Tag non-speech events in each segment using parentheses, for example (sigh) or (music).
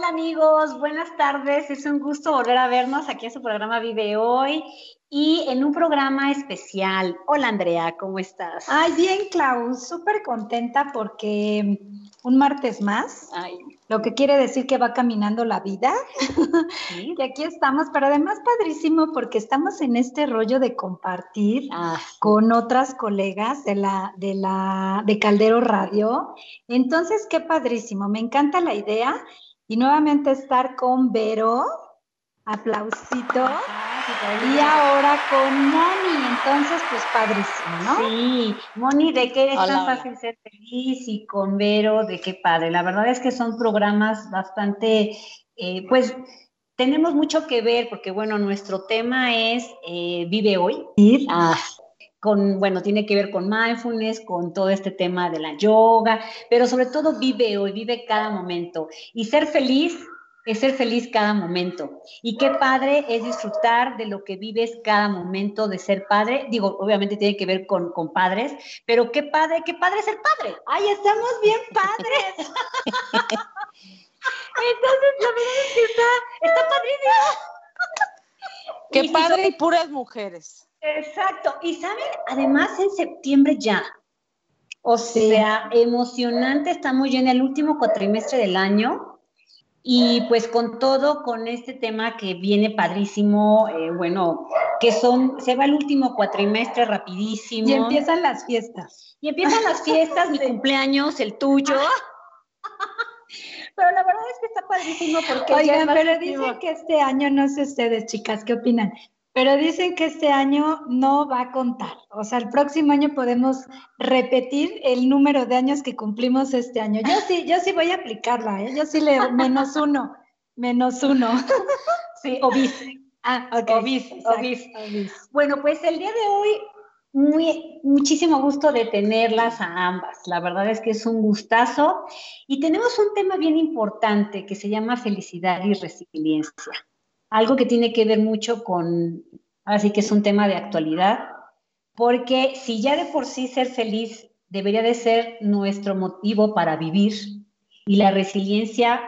amigos, buenas tardes. Es un gusto volver a vernos aquí en su programa Vive Hoy y en un programa especial. Hola Andrea, ¿cómo estás? Ay, bien, Clau, súper contenta porque un martes más, Ay. lo que quiere decir que va caminando la vida. ¿Sí? (laughs) y aquí estamos, pero además padrísimo porque estamos en este rollo de compartir ah, con otras colegas de la, de la, de Caldero Radio. Entonces, qué padrísimo, me encanta la idea. Y nuevamente estar con Vero, aplausito. Y ahora con Moni, entonces pues padrísimo, ¿no? Sí, Moni, de qué es tan fácil ser feliz y con Vero, de qué padre. La verdad es que son programas bastante, eh, pues tenemos mucho que ver porque bueno, nuestro tema es eh, Vive Hoy. Ah, con, bueno, tiene que ver con mindfulness, con todo este tema de la yoga, pero sobre todo vive hoy, vive cada momento. Y ser feliz es ser feliz cada momento. Y qué padre es disfrutar de lo que vives cada momento de ser padre. Digo, obviamente tiene que ver con, con padres, pero qué padre, qué padre ser padre. Ay, estamos bien padres. (laughs) Entonces, la verdad es que está, está padrísimo. Qué padre y puras mujeres. Exacto. Y saben, además en septiembre ya. O sea, emocionante, estamos ya en el último cuatrimestre del año y pues con todo, con este tema que viene padrísimo, eh, bueno, que son, se va el último cuatrimestre rapidísimo. Y empiezan las fiestas. Y empiezan las fiestas, mi (laughs) cumpleaños, el tuyo. (laughs) Pero la verdad es que está padrísimo porque... Oigan, pero dicen que este año, no sé ustedes, chicas, ¿qué opinan? Pero dicen que este año no va a contar. O sea, el próximo año podemos repetir el número de años que cumplimos este año. Yo sí, yo sí voy a aplicarla, ¿eh? Yo sí le (laughs) menos uno, menos uno. (laughs) Sí, obis. Ah, ok. Obis, obis. Bueno, pues el día de hoy, muy, muchísimo gusto de tenerlas a ambas. La verdad es que es un gustazo. Y tenemos un tema bien importante que se llama felicidad y resiliencia algo que tiene que ver mucho con, así que es un tema de actualidad, porque si ya de por sí ser feliz debería de ser nuestro motivo para vivir y la resiliencia,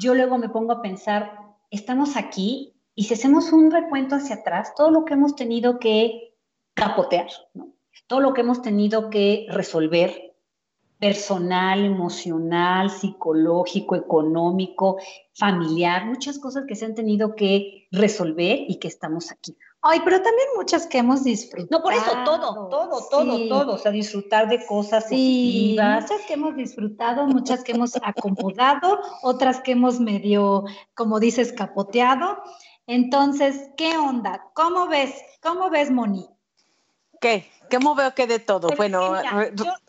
yo luego me pongo a pensar, estamos aquí y si hacemos un recuento hacia atrás, todo lo que hemos tenido que capotear, todo lo que hemos tenido que resolver, personal, emocional, psicológico, económico, familiar, muchas cosas que se han tenido que resolver y que estamos aquí. Ay, pero también muchas que hemos disfrutado. No, por eso, todo, todo, todo, todo. O sea, disfrutar de cosas sí, positivas. Muchas que hemos disfrutado, muchas que hemos acomodado, (laughs) otras que hemos medio, como dices, capoteado. Entonces, ¿qué onda? ¿Cómo ves? ¿Cómo ves, Moni? ¿Qué? ¿Cómo veo que de todo? bueno,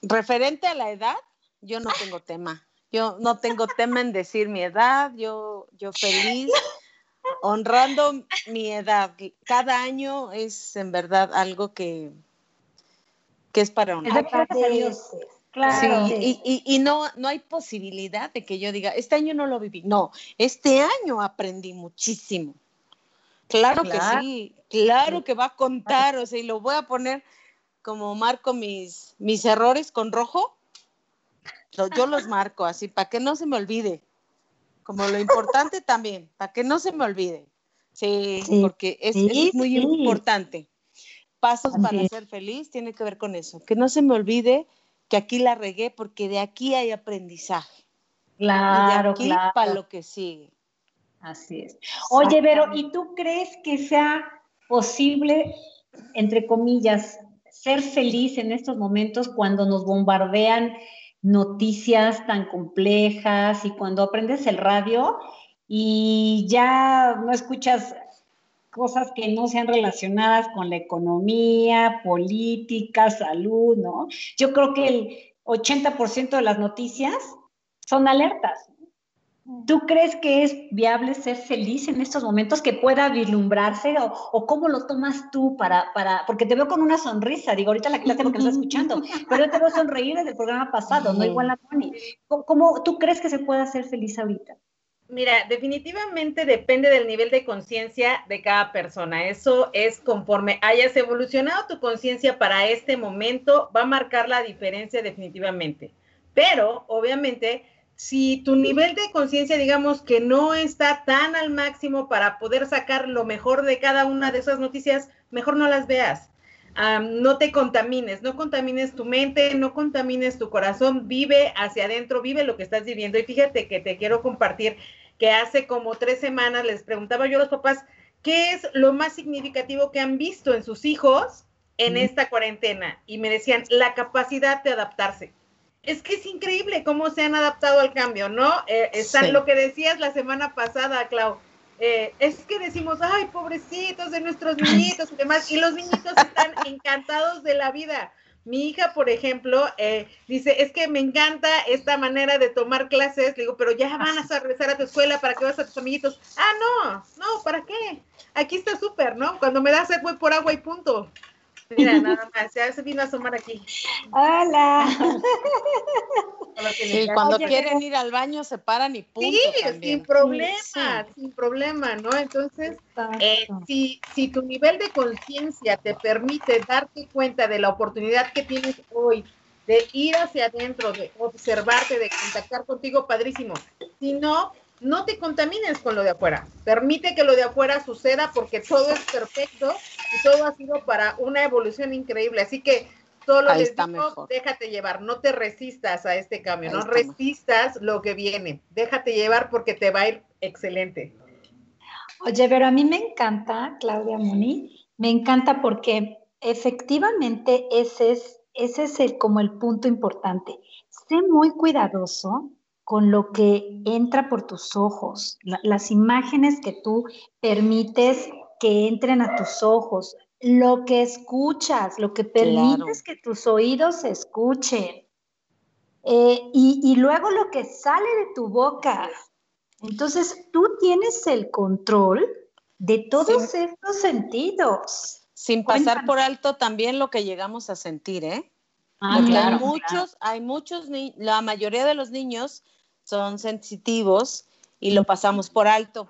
referente a la edad, yo no tengo tema. Yo no tengo tema en decir mi edad, yo, yo feliz, honrando mi edad. Cada año es en verdad algo que, que es para honrar. Claro. Sí, y, y, no, no hay posibilidad de que yo diga, este año no lo viví. No, este año aprendí muchísimo. Claro, que sí, claro que va a contar, o sea, y lo voy a poner como marco mis, mis errores con rojo, yo los marco así, para que no se me olvide. Como lo importante (laughs) también, para que no se me olvide. Sí, porque es, muy importante. Pasos para ser feliz tiene que ver con eso. Que no se me olvide que aquí la regué porque de aquí hay aprendizaje. Claro, y de aquí para lo que sigue. Así es. Oye, Vero, ¿y tú crees que sea posible, entre comillas, ser feliz en estos momentos cuando nos bombardean noticias tan complejas y cuando aprendes el radio y ya no escuchas cosas que no sean relacionadas con la economía, política, salud, ¿no? Yo creo que el 80% de las noticias son alertas. ¿Tú crees que es viable ser feliz en estos momentos, que pueda vislumbrarse o, cómo lo tomas tú para, para, porque te veo con una sonrisa, digo, ahorita la clase porque no estás escuchando, pero yo te veo sonreír desde el programa pasado, no igual a Tony. ¿Cómo, tú crees que se puede hacer feliz ahorita? Mira, definitivamente depende del nivel de conciencia de cada persona. Eso es conforme hayas evolucionado tu conciencia para este momento, va a marcar la diferencia definitivamente. Pero, obviamente, si tu nivel de conciencia, digamos que no está tan al máximo para poder sacar lo mejor de cada una de esas noticias, mejor no las veas. no te contamines, no contamines tu mente, no contamines tu corazón, vive hacia adentro, vive lo que estás viviendo. Y fíjate que te quiero compartir que hace como tres semanas les preguntaba yo a los papás, ¿qué es lo más significativo que han visto en sus hijos en esta cuarentena? Y me decían, la capacidad de adaptarse es que es increíble cómo se han adaptado al cambio, ¿no? Eh, están lo que decías la semana pasada, Clau. Eh, es que decimos, ay, pobrecitos de nuestros (laughs) niñitos y demás, y los niñitos están (laughs) encantados de la vida. Mi hija, por ejemplo, eh, dice, es que me encanta esta manera de tomar clases. Le digo, pero ya van a regresar a tu escuela para que vas a tus amiguitos. Ah, no, no, ¿para qué? Aquí está súper, ¿no? Cuando me da sed voy por agua y punto. Mira, nada más, ya se vino a asomar aquí. Hola. Sí, cuando quieren ir al baño se paran y punto. Sí, sin problema, sin problema, ¿no? Entonces, eh, si, si tu nivel de conciencia te permite darte cuenta de la oportunidad que tienes hoy de ir hacia adentro, de observarte, de contactar contigo, padrísimo. Si no, no te contamines con lo de afuera. Permite que lo de afuera suceda porque todo es perfecto y todo ha sido para una evolución increíble. Así que solo les digo, déjate llevar, no te resistas a este cambio, no resistas lo que viene. Déjate llevar porque te va a ir excelente. Oye, pero a mí me encanta, Claudia Moni, me encanta porque efectivamente ese es, ese es el, como el punto importante. Sé muy cuidadoso con lo que entra por tus ojos, las imágenes que tú permites que entren a tus ojos, lo que escuchas, lo que permites que tus oídos escuchen. Eh, y, luego lo que sale de tu boca. Entonces tú tienes el control de todos estos sentidos. Sin pasar por alto también lo que llegamos a sentir, ¿eh? Ah, claro, hay muchos, hay muchos, la mayoría de los niños son sensitivos y lo pasamos por alto.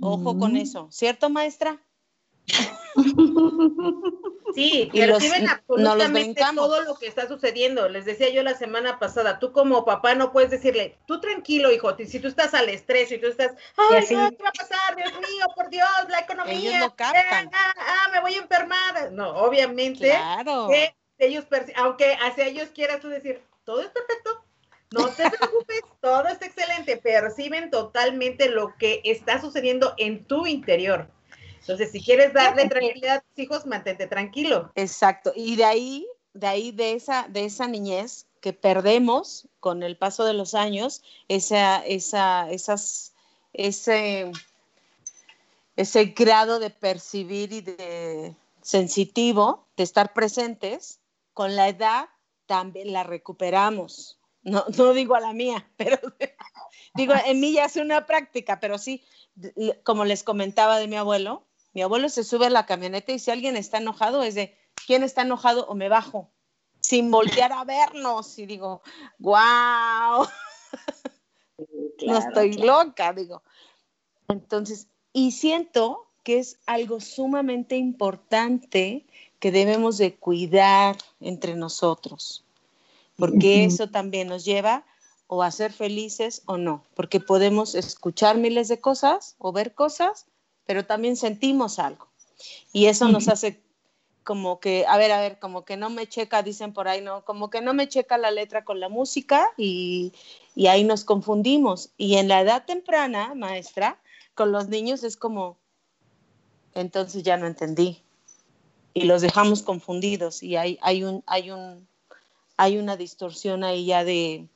Ojo con eso, ¿cierto, maestra? (laughs) Sí, perciben absolutamente todo lo que está sucediendo. Les decía yo la semana pasada, tú como papá no puedes decirle, tú tranquilo, hijo, si tú estás al estrés y tú estás, ay, ¿qué va a pasar? Dios mío, por Dios, la economía, Ellos ah, ah, ah, me voy a enfermar. No, obviamente, claro. que ellos, aunque hacia ellos quieras tú decir, todo es perfecto, no te preocupes, todo está excelente. Perciben totalmente lo que está sucediendo en tu interior. Entonces, si quieres darle tranquilidad a tus hijos, mantente tranquilo. Exacto. Y de ahí, de ahí, de esa, de esa niñez que perdemos con el paso de los años, esa, esa, esas, ese, ese grado de percibir y de sensitivo, de estar presentes, con la edad también la recuperamos. No, no digo a la mía, (laughs) pero digo, en mí ya es una práctica, pero sí, como les comentaba de mi abuelo, mi abuelo se sube a la camioneta y si alguien está enojado es de, ¿quién está enojado? O me bajo, sin voltear a vernos. Y digo, wow, (laughs) no estoy loca, digo. Entonces, y siento que es algo sumamente importante que debemos de cuidar entre nosotros porque eso también nos lleva o a ser felices o no, porque podemos escuchar miles de cosas o ver cosas, pero también sentimos algo. Y eso nos hace como que, a ver, a ver, como que no me checa, dicen por ahí, ¿no? Como que no me checa la letra con la música y, y ahí nos confundimos. Y en la edad temprana, maestra, con los niños es como, entonces ya no entendí. Y los dejamos confundidos y hay, hay, un, hay un hay una distorsión ahí ya de...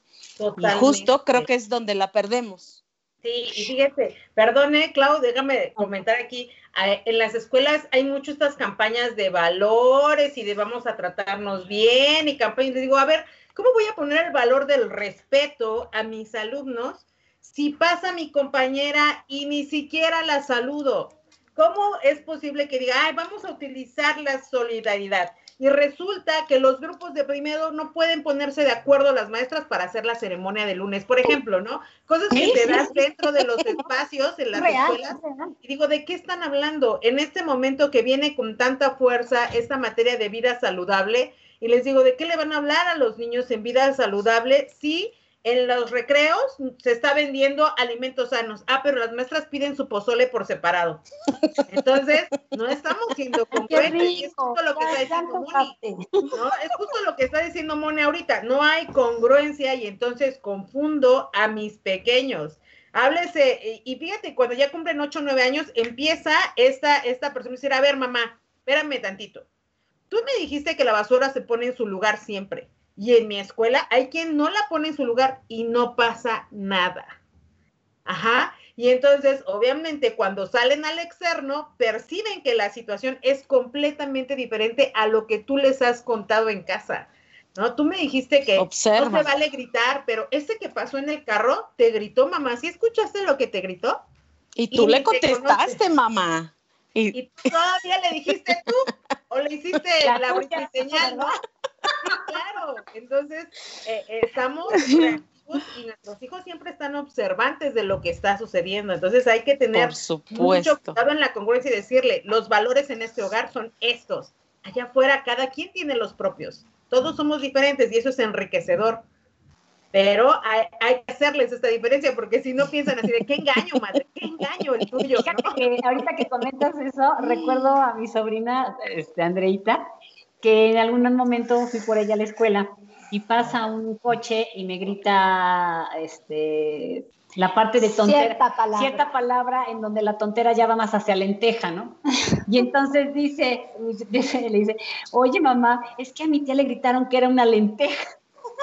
justo creo que es donde la perdemos. Sí, y fíjese, perdone, Clau, déjame comentar aquí, en las escuelas hay muchas estas campañas de valores y de vamos a tratarnos bien y campañas, digo, a ver, ¿cómo voy a poner el valor del respeto a mis alumnos si pasa mi compañera y ni siquiera la saludo? ¿Cómo es posible que diga, ay, vamos a utilizar la solidaridad? Y resulta que los grupos de primero no pueden ponerse de acuerdo las maestras para hacer la ceremonia de lunes, por ejemplo, ¿no? Cosas que te das dentro de los espacios en las escuelas. Y digo, ¿de qué están hablando? En este momento que viene con tanta fuerza esta materia de vida saludable, y les digo, ¿de qué le van a hablar a los niños en vida saludable si en los recreos se está vendiendo alimentos sanos. Ah, pero las maestras piden su pozole por separado. Entonces, no estamos siendo (laughs) congruentes. Es justo lo que está diciendo Moni. ¿no? Es justo lo que está diciendo Moni ahorita. No hay congruencia y entonces confundo a mis pequeños. Háblese, y fíjate, cuando ya cumplen 8 o 9 años, empieza esta, esta persona a decir, a ver, mamá, espérame tantito. Tú me dijiste que la basura se pone en su lugar siempre. Y en mi escuela hay quien no la pone en su lugar y no pasa nada. Ajá. Y entonces, obviamente, cuando salen al externo, perciben que la situación es completamente diferente a lo que tú les has contado en casa. ¿No? Tú me dijiste que no se vale gritar, pero ese que pasó en el carro te gritó, mamá. ¿Sí escuchaste lo que te gritó? Y tú le contestaste, mamá. Y... todavía le dijiste tú, o le hiciste (laughs) la, la señal, ¿no? Claro. Entonces, eh, eh, estamos (laughs) y nuestros hijos siempre están observantes de lo que está sucediendo. Entonces hay que tener mucho cuidado en la congruencia y decirle, los valores en este hogar son estos. Allá afuera, cada quien tiene los propios. Todos somos diferentes y eso es enriquecedor. Pero hay, que hacerles esta diferencia porque si no piensan así de qué engaño, madre, qué engaño el tuyo. ahorita que comentas eso, recuerdo a mi sobrina, este, Andreita, que en algún momento fui por ella a la escuela y pasa un coche y me grita este, la parte de tontera, cierta palabra. cierta palabra en donde la tontera ya va más hacia lenteja, ¿no? Y entonces dice, dice, le dice, oye mamá, es que a mi tía le gritaron que era una lenteja.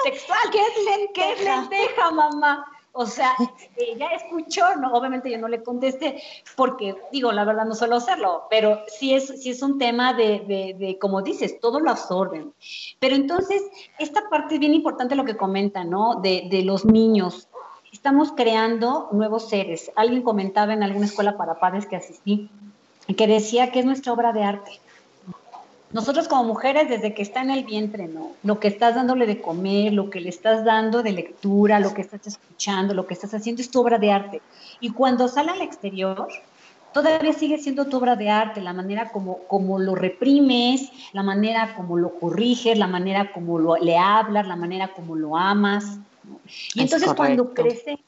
Textual, ¿qué es lenteja? ¿Qué es lenteja, mamá? O sea, ella escuchó, no, obviamente yo no le contesté, porque digo, la verdad no suelo hacerlo, pero sí es, sí es un tema de, de, de, como dices, todo lo absorben. Pero entonces, esta parte es bien importante lo que comenta, ¿no? De, de los niños. Estamos creando nuevos seres. Alguien comentaba en alguna escuela para padres que asistí, que decía que es nuestra obra de arte nosotros como mujeres, desde que está en el vientre, ¿no? Lo que estás dándole de comer, lo que le estás dando de lectura, lo que estás escuchando, lo que estás haciendo es tu obra de arte. Y cuando sale al exterior, todavía sigue siendo tu obra de arte, la manera como, como lo reprimes, la manera como lo corriges, la manera como lo, le hablas, la manera como lo amas. Y entonces cuando crecen,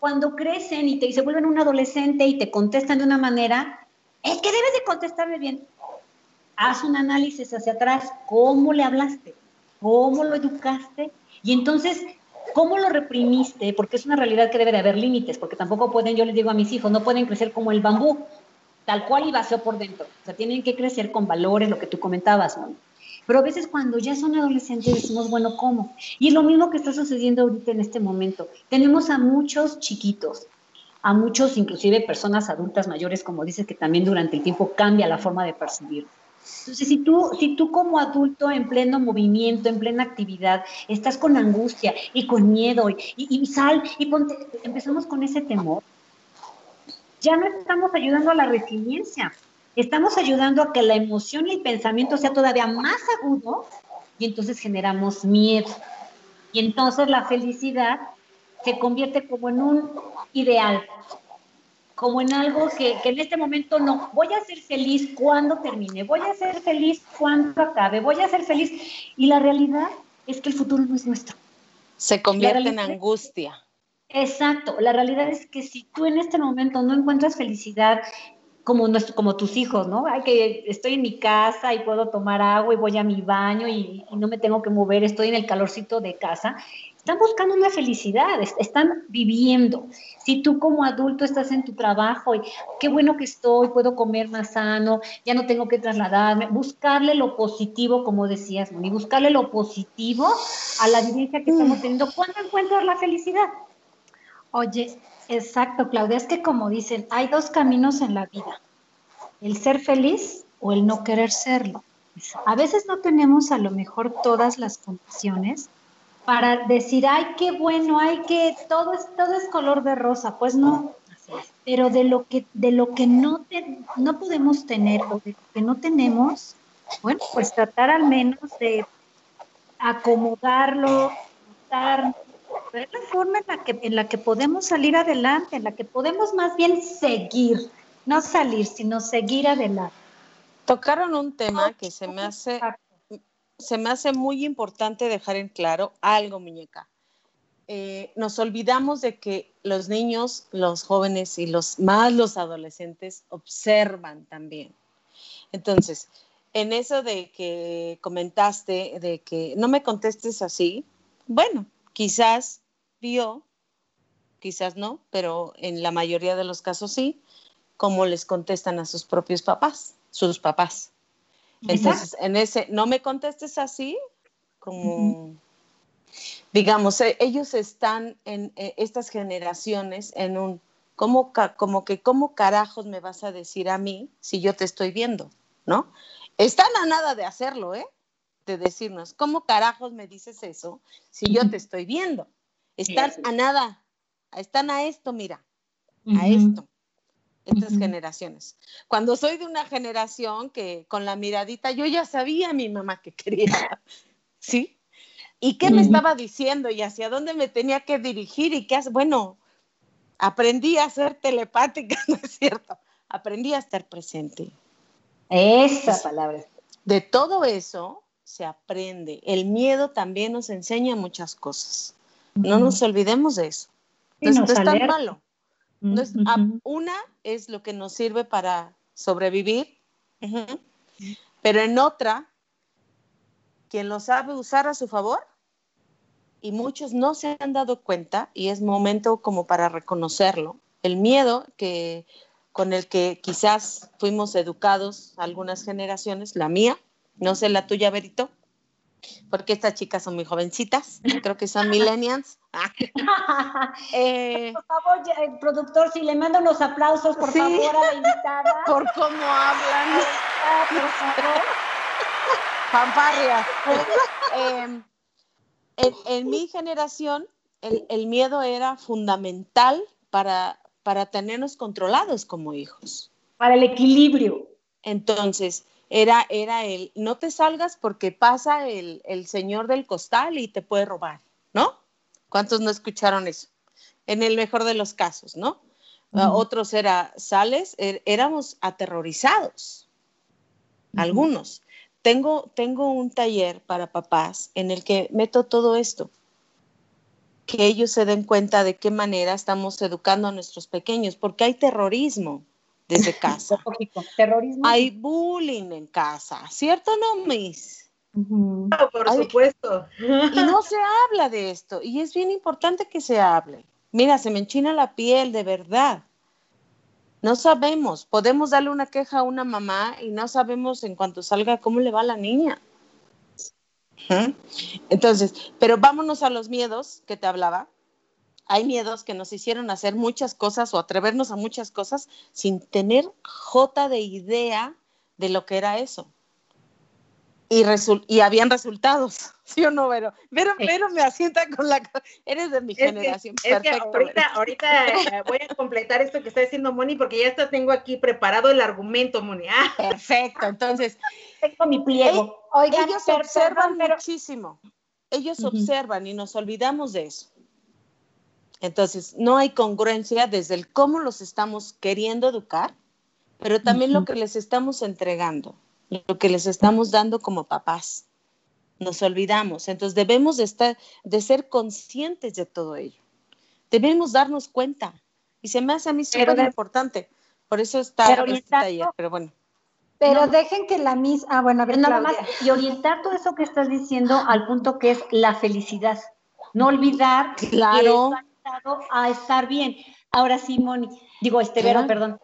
cuando crecen y te, se vuelven un adolescente y te contestan de una manera, es que debes de contestarme bien haz un análisis hacia atrás, cómo le hablaste, cómo lo educaste y entonces cómo lo reprimiste, porque es una realidad que debe de haber límites, porque tampoco pueden, yo les digo a mis hijos, no pueden crecer como el bambú, tal cual y vacío por dentro, o sea, tienen que crecer con valores, lo que tú comentabas, ¿no? Pero a veces cuando ya son adolescentes decimos, bueno, ¿cómo? Y es lo mismo que está sucediendo ahorita en este momento. Tenemos a muchos chiquitos, a muchos inclusive personas adultas mayores, como dices, que también durante el tiempo cambia la forma de percibir. Entonces, si tú, si tú como adulto en pleno movimiento, en plena actividad, estás con angustia y con miedo y, y, sal y ponte, empezamos con ese temor, ya no estamos ayudando a la resiliencia, estamos ayudando a que la emoción y el pensamiento sea todavía más agudo y entonces generamos miedo. Y entonces la felicidad se convierte como en un ideal, como en algo que, en este momento no, voy a ser feliz cuando termine, voy a ser feliz cuando acabe, voy a ser feliz. Y la realidad es que el futuro no es nuestro. Se convierte en angustia. Exacto, la realidad es que si tú en este momento no encuentras felicidad como, nuestro, como tus hijos, ¿no? Hay que estoy en mi casa y puedo tomar agua y voy a mi baño y, y no me tengo que mover, estoy en el calorcito de casa están buscando una felicidad, están viviendo. Si tú como adulto estás en tu trabajo y qué bueno que estoy, puedo comer más sano, ya no tengo que trasladarme, buscarle lo positivo, como decías, y buscarle lo positivo a la vivencia que estamos mm. teniendo. ¿Cuándo encuentras la felicidad? Oye, exacto, Claudia, es que como dicen, hay dos caminos en la vida, el ser feliz o el no querer serlo. A veces no tenemos a lo mejor todas las condiciones para decir, ay, qué bueno, ay, que todo es, todo es color de rosa. Pues no, pero de lo que, de lo que no, no podemos tener o de lo que no tenemos, bueno, pues tratar al menos de acomodarlo, dar, ver la forma en la, que, en la que podemos salir adelante, en la que podemos más bien seguir, no salir, sino seguir adelante. Tocaron un tema que se me hace se me hace muy importante dejar en claro algo, muñeca. eh, nos olvidamos de que los niños, los jóvenes y los más los adolescentes observan también. Entonces, en eso de que comentaste, de que no me contestes así, bueno, quizás vio, quizás no, pero en la mayoría de los casos sí, cómo les contestan a sus propios papás, sus papás. Entonces, en ese, no me contestes así, como, digamos, e, ellos están en, e, estas generaciones en un, ¿cómo, como que, ¿cómo carajos me vas a decir a mí si yo te estoy viendo? ¿No? Están a nada de hacerlo, ¿eh? De decirnos, ¿cómo carajos me dices eso si yo te estoy viendo? Están a nada, están a esto, mira, a esto estas generaciones. Cuando soy de una generación que con la miradita yo ya sabía a mi mamá que quería, (laughs) ¿sí? ¿Y qué me estaba diciendo y hacia dónde me tenía que dirigir y qué hace? Bueno, aprendí a ser telepática, (laughs) ¿no es cierto? Aprendí a estar presente. Esa palabra. De todo eso se aprende. El miedo también nos enseña muchas cosas. No nos olvidemos de eso. Entonces, no es tan malo. Una es lo que nos sirve para sobrevivir, pero en otra, quien lo sabe usar a su favor, y muchos no se han dado cuenta, y es momento como para reconocerlo, el miedo que con el que quizás fuimos educados algunas generaciones, la mía, no sé la tuya, Berito, porque estas chicas son muy jovencitas, creo que son millennials. (laughs) eh, por favor, el productor, si le manda unos aplausos, por favor, a la invitada. (laughs) Por cómo hablan. Ah, por favor. Fanfarria. (laughs) Em, en, mi generación, el, el, miedo era fundamental para, para tenernos controlados como hijos. Para el equilibrio. Entonces, era, era el, no te salgas porque pasa el, señor del costal y te puede robar, ¿no? ¿Cuántos no escucharon eso? En el mejor de los casos, ¿no? Ah, otros era, sales, er, éramos aterrorizados, algunos. Tengo, tengo un taller para papás en el que meto todo esto, que ellos se den cuenta de qué manera estamos educando a nuestros pequeños, porque hay terrorismo desde (laughs) casa. Terrorismo. Hay bullying en casa, ¿cierto no, Miss? por supuesto. Y no se habla de esto, y es bien importante que se hable. Mira, se me enchina la piel, de verdad. No sabemos, podemos darle una queja a una mamá y no sabemos en cuanto salga cómo le va a la niña. Entonces, pero vámonos a los miedos que te hablaba hay miedos que nos hicieron hacer muchas cosas o atrevernos a muchas cosas sin tener jota de idea de lo que era eso. Y, y habían resultados, (laughs) ¿sí o no, Vero? Vero, me asienta con la... Eres de mi generación. Perfecto. ahorita, eh, voy a completar esto que está diciendo Moni porque ya está, tengo aquí preparado el argumento, Moni. Ah. Perfecto, entonces... (laughs) Tengo mi pliego. ellos observan muchísimo. Ellos observan y nos olvidamos de eso. Entonces, no hay congruencia desde el cómo los estamos queriendo educar, pero también lo que les estamos entregando, lo que les estamos dando como papás. Nos olvidamos. Entonces, debemos de, estar, de ser conscientes de todo ello. Debemos darnos cuenta. Y se me hace a mí súper importante. Por eso está este taller, pero bueno. Pero dejen que la misma, ah, bueno, a ver, nada más, y orientar todo eso que estás diciendo al punto que es la felicidad. No olvidar claro a estar bien. Ahora sí, Moni, digo, este Vero, perdón.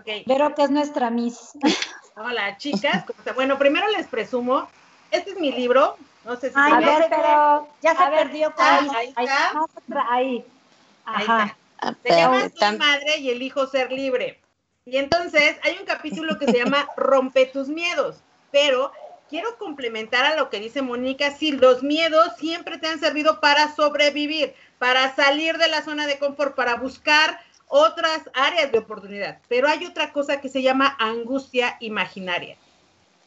Okay. Vero, que es nuestra Miss. (laughs) Hola, chicas. Bueno, primero les presumo, este es mi libro. No sé si Ay, a ver, pero ya se perdió. ahí, ahí, está. ahí. Ajá. Se llama Tu madre y el hijo ser libre. Y entonces hay un capítulo que se llama (laughs) Rompe tus miedos, pero quiero complementar a lo que dice Mónica, sí, los miedos siempre te han servido para sobrevivir, para salir de la zona de confort, para buscar otras áreas de oportunidad. Pero hay otra cosa que se llama angustia imaginaria.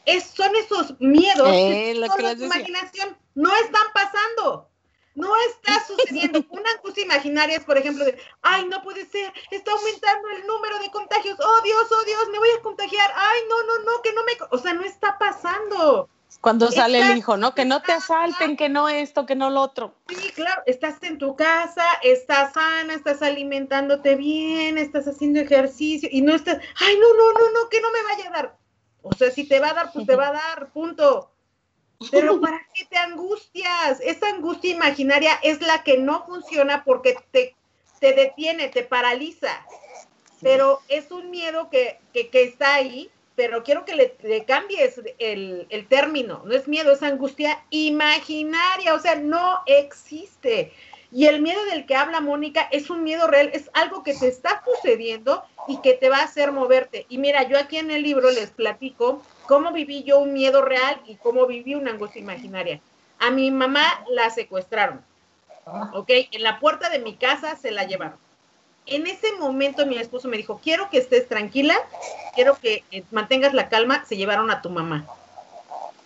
Es, son esos miedos eh, que son imaginación, no están pasando. No está sucediendo. (laughs) Una angustia imaginaria es, por ejemplo, de, ay, no puede ser, está aumentando el número de contagios. Oh Dios, oh Dios, me voy a contagiar. Ay, no, no, no, que no me. O sea, no está pasando. Cuando sale el hijo, ¿no? Que no te asalten, que no esto, que no lo otro. Sí, claro, estás en tu casa, estás sana, estás alimentándote bien, estás haciendo ejercicio y no estás, ay, no, no, no, no, que no me vaya a dar. O sea, si te va a dar, pues te va a dar, punto. Pero ¿para qué te angustias? Esa angustia imaginaria es la que no funciona porque te, te detiene, te paraliza. Pero es un miedo que, que, que está ahí pero quiero que le, cambies el, el, término. No es miedo, es angustia imaginaria, o sea, no existe. Y el miedo del que habla Mónica es un miedo real, es algo que te está sucediendo y que te va a hacer moverte. Y mira, yo aquí en el libro les platico cómo viví yo un miedo real y cómo viví una angustia imaginaria. A mi mamá la secuestraron, ah. ¿ok? En la puerta de mi casa se la llevaron en ese momento mi esposo me dijo, quiero que estés tranquila, quiero que eh, mantengas la calma, se llevaron a tu mamá.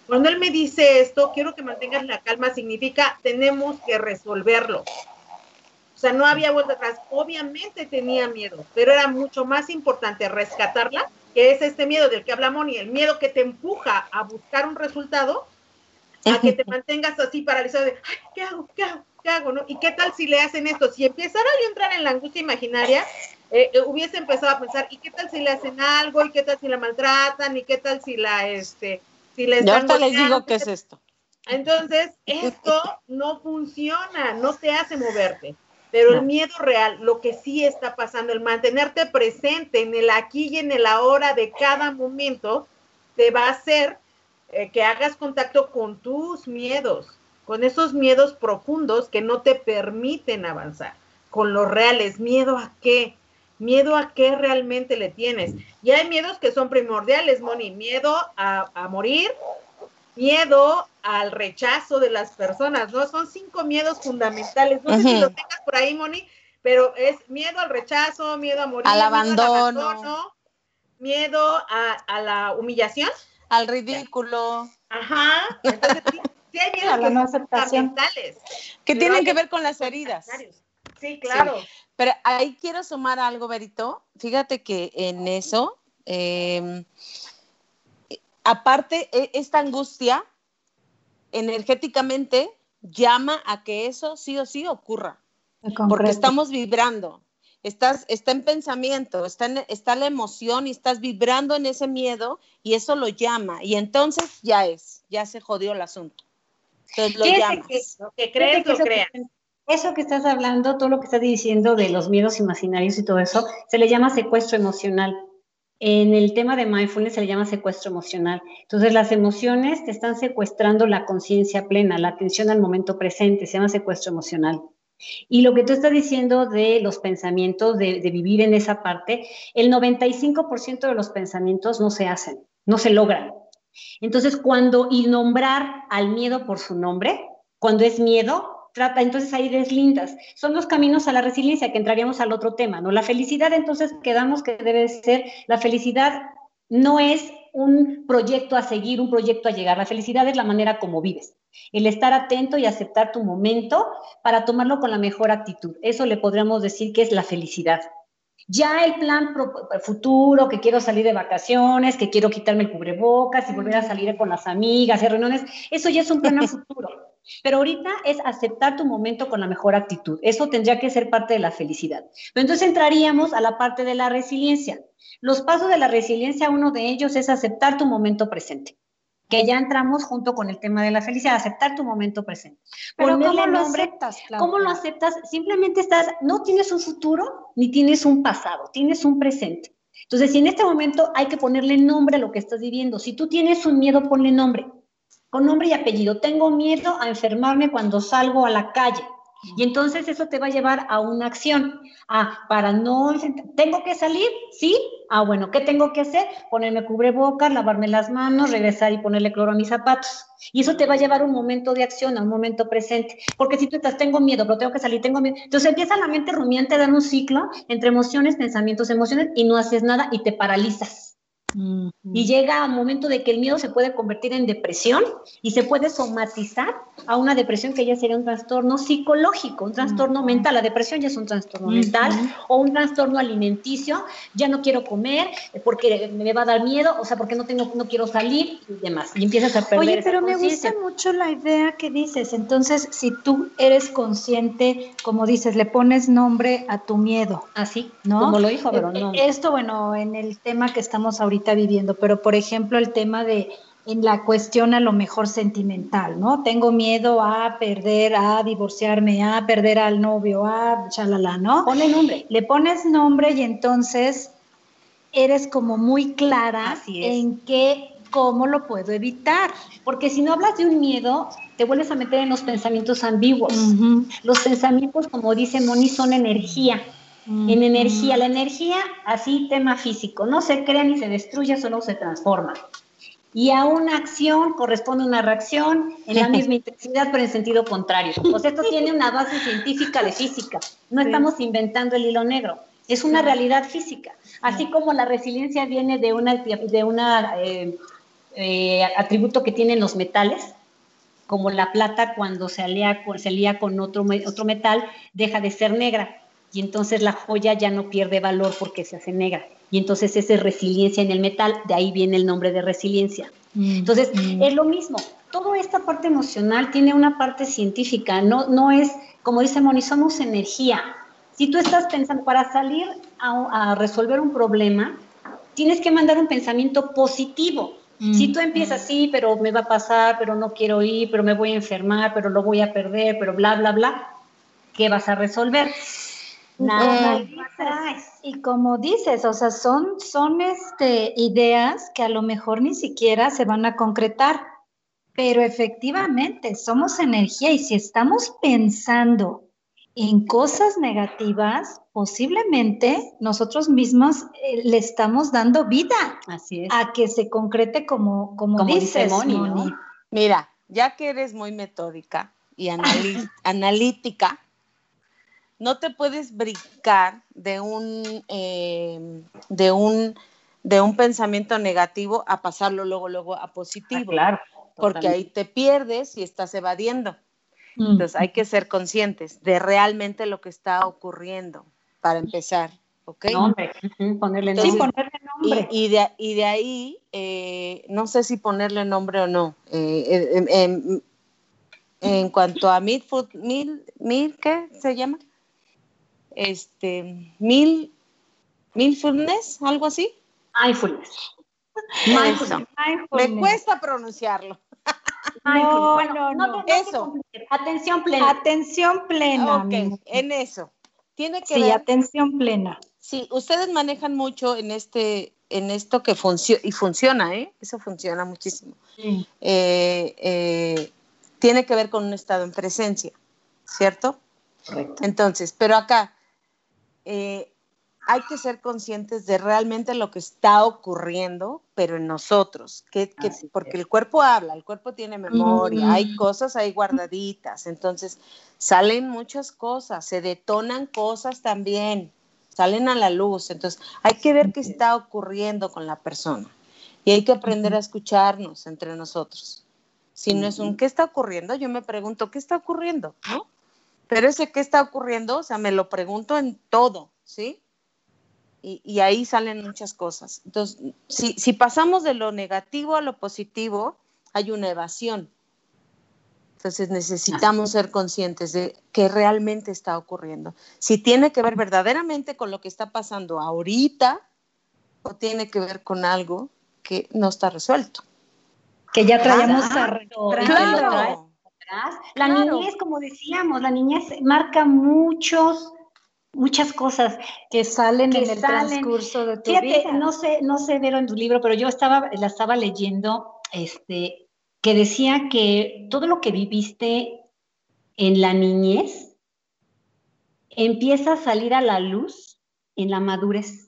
Cuando él me dice esto, quiero que mantengas la calma, significa tenemos que resolverlo. O sea, no había vuelta atrás. Obviamente tenía miedo, pero era mucho más importante rescatarla, que es este miedo del que habla Moni, el miedo que te empuja a buscar un resultado, a que te mantengas así paralizado de, Ay, ¿qué hago? ¿Qué hago? ¿Qué hago? No? ¿Y qué tal si le hacen esto? Si empezara yo a entrar en la angustia imaginaria, eh, eh, hubiese empezado a pensar, ¿y qué tal si le hacen algo? ¿Y qué tal si la maltratan? ¿Y qué tal si la, este, si le están... Yo les digo qué es esto. Entonces, (laughs) esto no funciona, no te hace moverte. Pero el miedo real, lo que sí está pasando, el mantenerte presente en el aquí y en el ahora de cada momento, te va a hacer eh, que hagas contacto con tus miedos con esos miedos profundos que no te permiten avanzar, con los reales, miedo a qué, miedo a qué realmente le tienes. Y hay miedos que son primordiales, Moni, miedo a, morir, miedo al rechazo de las personas, ¿no? Son cinco miedos fundamentales. No sé si lo tengas por ahí, Moni, pero es miedo al rechazo, miedo a morir, al abandono, miedo, a, la humillación, al ridículo. Ajá. Entonces, (laughs) sí hay miedos que no. Que tienen que ver con las heridas. Sí, claro. Pero ahí quiero sumar algo, Berito. Fíjate que en eso, em, aparte, e, esta angustia energéticamente llama a que eso sí o sí ocurra. Porque estamos vibrando. Estás, está en pensamiento, está, está la emoción y estás vibrando en ese miedo y eso lo llama. Y entonces ya es, ya se jodió el asunto. Que, crees, lo creas. Eso que estás hablando, todo lo que estás diciendo de los miedos imaginarios y todo eso, se le llama secuestro emocional. En el tema de mindfulness se le llama secuestro emocional. Entonces, las emociones te están secuestrando la conciencia plena, la atención al momento presente, se llama secuestro emocional. Y lo que tú estás diciendo de los pensamientos, de, de vivir en esa parte, el 95% de los pensamientos no se hacen, no se logran. Entonces, cuando y nombrar al miedo por su nombre, cuando es miedo, trata, entonces ahí deslindas. Son los caminos a la resiliencia, que entraríamos al otro tema, ¿no? La felicidad, entonces, quedamos que debe ser, la felicidad no es un proyecto a seguir, un proyecto a llegar. La felicidad es la manera como vives. El estar atento y aceptar tu momento para tomarlo con la mejor actitud. Eso le podríamos decir que es la felicidad. Ya el plan futuro, que quiero salir de vacaciones, que quiero quitarme el cubrebocas y volver a salir con las amigas y reuniones, eso ya es un plan a (laughs) futuro. Pero ahorita es aceptar tu momento con la mejor actitud. Eso tendría que ser parte de la felicidad. Pero entonces entraríamos a la parte de la resiliencia. Los pasos de la resiliencia, uno de ellos es aceptar tu momento presente que ya entramos junto con el tema de la felicidad, aceptar tu momento presente. Pero ¿cómo lo aceptas? ¿Cómo lo aceptas? Simplemente estás, no tienes un futuro ni tienes un pasado, tienes un presente. Entonces, si en este momento hay que ponerle nombre a lo que estás viviendo, si tú tienes un miedo, ponle nombre, con nombre y apellido. Tengo miedo a enfermarme cuando salgo a la calle. Y entonces eso te va a llevar a una acción. Ah, para no, ¿tengo que salir? Sí. Ah, bueno, ¿qué tengo que hacer? Ponerme cubrebocas, lavarme las manos, regresar y ponerle cloro a mis zapatos. Y eso te va a llevar a un momento de acción, a un momento presente. Porque si tú estás, tengo miedo, pero tengo que salir, tengo miedo. Entonces empieza la mente rumiante a dar un ciclo entre emociones, pensamientos, emociones y no haces nada y te paralizas. Y llega un momento de que el miedo se puede convertir en depresión y se puede somatizar a una depresión que ya sería un trastorno psicológico, un trastorno mental. La depresión ya es un trastorno mental o un trastorno alimenticio. Ya no quiero comer porque me va a dar miedo, o sea, porque no tengo, no quiero salir y demás. Y empiezas a perder. Oye, pero me gusta mucho la idea que dices. Entonces, si tú eres consciente, como dices, le pones nombre a tu miedo. Así, ¿no? Como lo dijo, pero no. Esto, bueno, en el tema que estamos ahorita viviendo, pero por ejemplo el tema de en la cuestión a lo mejor sentimental, ¿no? Tengo miedo a perder, a divorciarme, a perder al novio, a chalala, ¿no? Ponle nombre. Le pones nombre y entonces eres como muy clara en qué, cómo lo puedo evitar. Porque si no hablas de un miedo, te vuelves a meter en los pensamientos ambiguos. Los pensamientos, como dice Moni, son energía en energía. La energía, así tema físico, no se crea ni se destruye, solo se transforma. Y a una acción corresponde una reacción en la (laughs) misma intensidad, pero en sentido contrario. Sea, esto tiene una base científica de física. No estamos inventando el hilo negro. Es una realidad física. Así como la resiliencia viene de una, de una eh, eh, atributo que tienen los metales, como la plata cuando se alía, se alía con otro, otro metal, deja de ser negra y entonces la joya ya no pierde valor porque se hace negra. Y entonces esa es resiliencia en el metal, de ahí viene el nombre de resiliencia. Mm, entonces, mm. es lo mismo. Toda esta parte emocional tiene una parte científica, no, no es, como dice Moni, somos energía. Si tú estás pensando, para salir a, a resolver un problema, tienes que mandar un pensamiento positivo. Mm, si tú empiezas, sí, pero me va a pasar, pero no quiero ir, pero me voy a enfermar, pero lo voy a perder, pero bla, bla, bla, ¿qué vas a resolver? Nada eh, y como dices, o sea, son, son este, ideas que a lo mejor ni siquiera se van a concretar, pero efectivamente somos energía y si estamos pensando en cosas negativas, posiblemente nosotros mismos eh, le estamos dando vida Así a que se concrete como, como, dices, Moni. Mira, ya que eres muy metódica y (laughs) analítica, no te puedes brincar de un, eh, de un, de un pensamiento negativo a pasarlo luego, luego a positivo. Ah, claro. Porque ahí te pierdes y estás evadiendo. Mm. Entonces hay que ser conscientes de realmente lo que está ocurriendo para empezar. ¿ok? Nombre. ponerle nombre. Sí, ponerle nombre. Y, de, y de, ahí, eh, no sé si ponerle nombre o no. Eh, en cuanto a mil, ¿qué se llama? Este, mil, mindfulness, algo así. Mindfulness. Mindfulness. Me cuesta pronunciarlo. (laughs) No, no, no, eso. Atención plena. Atención plena. Ok, en eso. Tiene que sí, atención plena. Sí, ustedes manejan mucho en este, en esto que funciona, y funciona, ¿eh? Eso funciona muchísimo. Eh, eh, tiene que ver con un estado en presencia, ¿cierto? Correcto. Entonces, pero acá, eh, hay que ser conscientes de realmente lo que está ocurriendo, pero en nosotros, que, porque el cuerpo habla, el cuerpo tiene memoria, hay cosas ahí guardaditas, entonces salen muchas cosas, se detonan cosas también, salen a la luz, entonces hay que ver qué está ocurriendo con la persona y hay que aprender a escucharnos entre nosotros. Si no es un ¿qué está ocurriendo? Yo me pregunto, ¿qué está ocurriendo? ¿No? Pero ese qué está ocurriendo, o sea, me lo pregunto en todo, ¿sí? Y, ahí salen muchas cosas. Entonces, si, pasamos de lo negativo a lo positivo, hay una evasión. Entonces necesitamos ser conscientes de qué realmente está ocurriendo. Si tiene que ver verdaderamente con lo que está pasando ahorita o tiene que ver con algo que no está resuelto. Que ya traemos claro. La niñez, como decíamos, la niñez marca muchos muchas cosas que salen en el transcurso de tu vida. No sé, no sé ver en tu libro, pero yo estaba, la estaba leyendo, este, que decía que todo lo que viviste en la niñez empieza a salir a la luz en la madurez.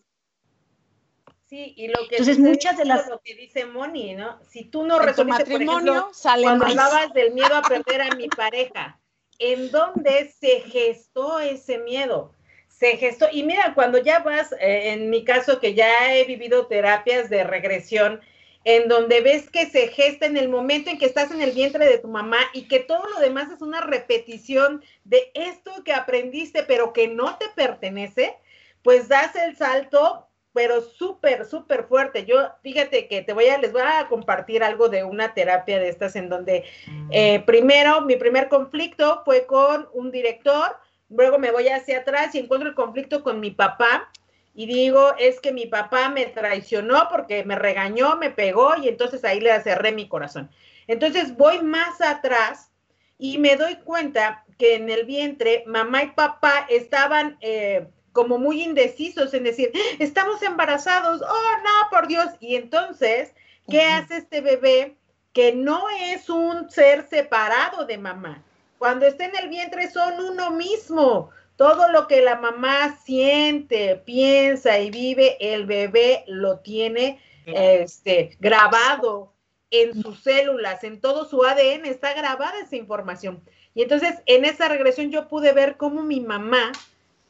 Sí, y lo que Entonces, muchas de las lo que dice Moni, ¿no? Si tú no resolviste, matrimonio, por cuando hablabas del miedo a (laughs) perder a mi pareja, ¿en dónde se gestó ese miedo? se gestó. Y mira, cuando ya vas, eh, en mi caso que ya he vivido terapias de regresión, en donde ves que se gesta en el momento en que estás en el vientre de tu mamá y que todo lo demás es una repetición de esto que aprendiste, pero que no te pertenece, pues das el salto, pero súper, súper fuerte. Yo, fíjate que te voy a, les voy a compartir algo de una terapia de estas en donde mm. eh, primero, mi primer conflicto fue con un director, luego me voy hacia atrás y encuentro el conflicto con mi papá y digo, es que mi papá me traicionó porque me regañó, me pegó y entonces ahí le cerré mi corazón. Entonces voy más atrás y me doy cuenta que en el vientre mamá y papá estaban eh, como muy indecisos en decir, estamos embarazados, oh no, por Dios. Y entonces, ¿qué hace este bebé que no es un ser separado de mamá? Cuando está en el vientre son uno mismo, todo lo que la mamá siente, piensa y vive, el bebé lo tiene este, grabado en sus células, en todo su ADN, está grabada esa información. Y entonces en esa regresión yo pude ver cómo mi mamá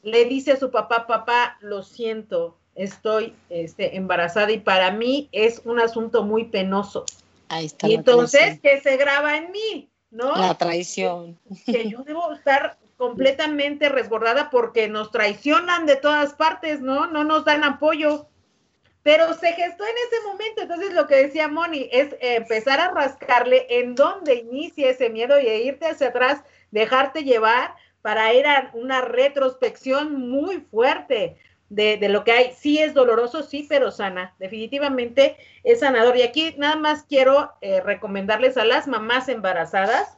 le dice a su papá, papá, lo siento, estoy este, embarazada y para mí es un asunto muy penoso. Ahí está. Y entonces, que se graba en mí? ¿No? La traición. Que yo debo estar completamente resguardada porque nos traicionan de todas partes, ¿no? No nos dan apoyo. Pero se gestó en ese momento, entonces lo que decía Moni es empezar a rascarle en dónde inicia ese miedo y irte hacia atrás, dejarte llevar para ir a una retrospección muy fuerte de, lo que hay. Sí es doloroso, sí, pero sana. Definitivamente es sanador. Y aquí nada más quiero eh, recomendarles a las mamás embarazadas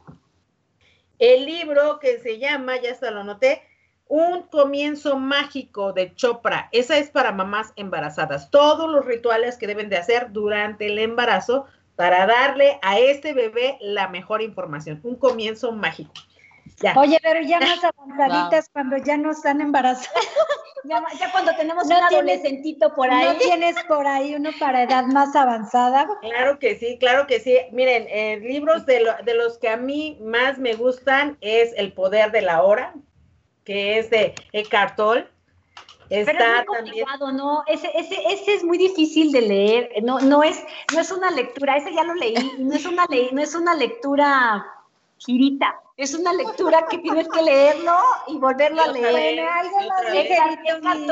el libro que se llama, ya se lo noté, Un comienzo mágico de Chopra. Esa es para mamás embarazadas. Todos los rituales que deben de hacer durante el embarazo para darle a este bebé la mejor información. Un comienzo mágico. Oye, pero ya más (laughs) avanzaditas cuando ya no están embarazadas. (laughs) ya, cuando tenemos un adolescentito por ahí. ¿No (laughs) tienes por ahí uno para edad más avanzada? Claro que sí, claro que sí. Miren, eh, libros de, de los que a mí más me gustan es El Poder de la Hora, que es de Eckhart Tolle. Está Pero es muy complicado, ¿no? Ese, ese, ese, es muy difícil de leer. No, no, es, no es una lectura, ese ya lo leí, no es una, le no es una lectura girita. Es una lectura que tienes que leerlo y volverlo a leer. Eckhart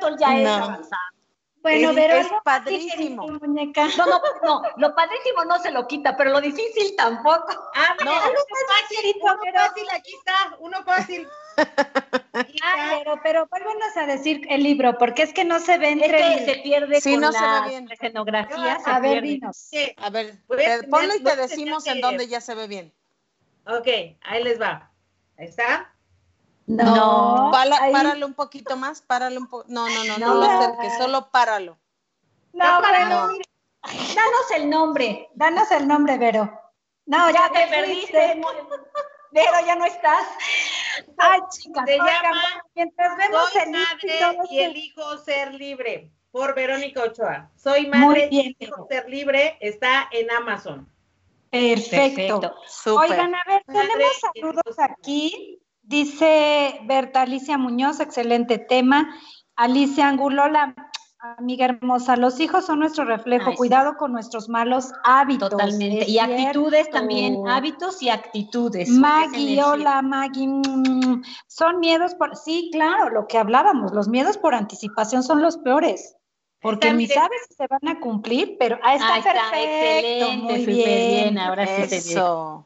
Tolle ya es avanzado. Bueno, pero es padrísimo. Muñeca. No, no, no, lo padrísimo no se lo quita, pero lo difícil tampoco. Ah, no, uno fácil, uno fácil, aquí está, uno fácil. ah, pero, pero vuélvenos a decir el libro, porque es que no se ve entre... Es que se pierde con no la escenografía. a ver, dinos. A ver, ponlo y te decimos en dónde ya se ve bien. Ok, ahí les va. ¿Ahí está? No. Páralo un poquito más, páralo un poco. No, no, no, no, lo acerques, solo páralo. No, no. Danos el nombre, danos el nombre, Vero. No, ya, te perdiste. (laughs) Vero, ya no estás. Ay, chicas, se llama mientras vemos Soy madre y elijo ser libre por Verónica Ochoa. Soy madre y elijo ser libre, está en Amazon. Perfecto. Oigan, a ver, tenemos saludos aquí. Dice Berta Alicia Muñoz, excelente tema. Alicia Angulola, amiga hermosa, los hijos son nuestro reflejo. Cuidado con nuestros malos hábitos. Totalmente. Y actitudes también, hábitos y actitudes. Maggie, hola Maggie. Mm, son miedos por. Sí, claro, lo que hablábamos, los miedos por anticipación son los peores. Porque ni sabes si se van a cumplir, pero ah, está, está perfecto, excelente, muy bien. ahora sí Eso.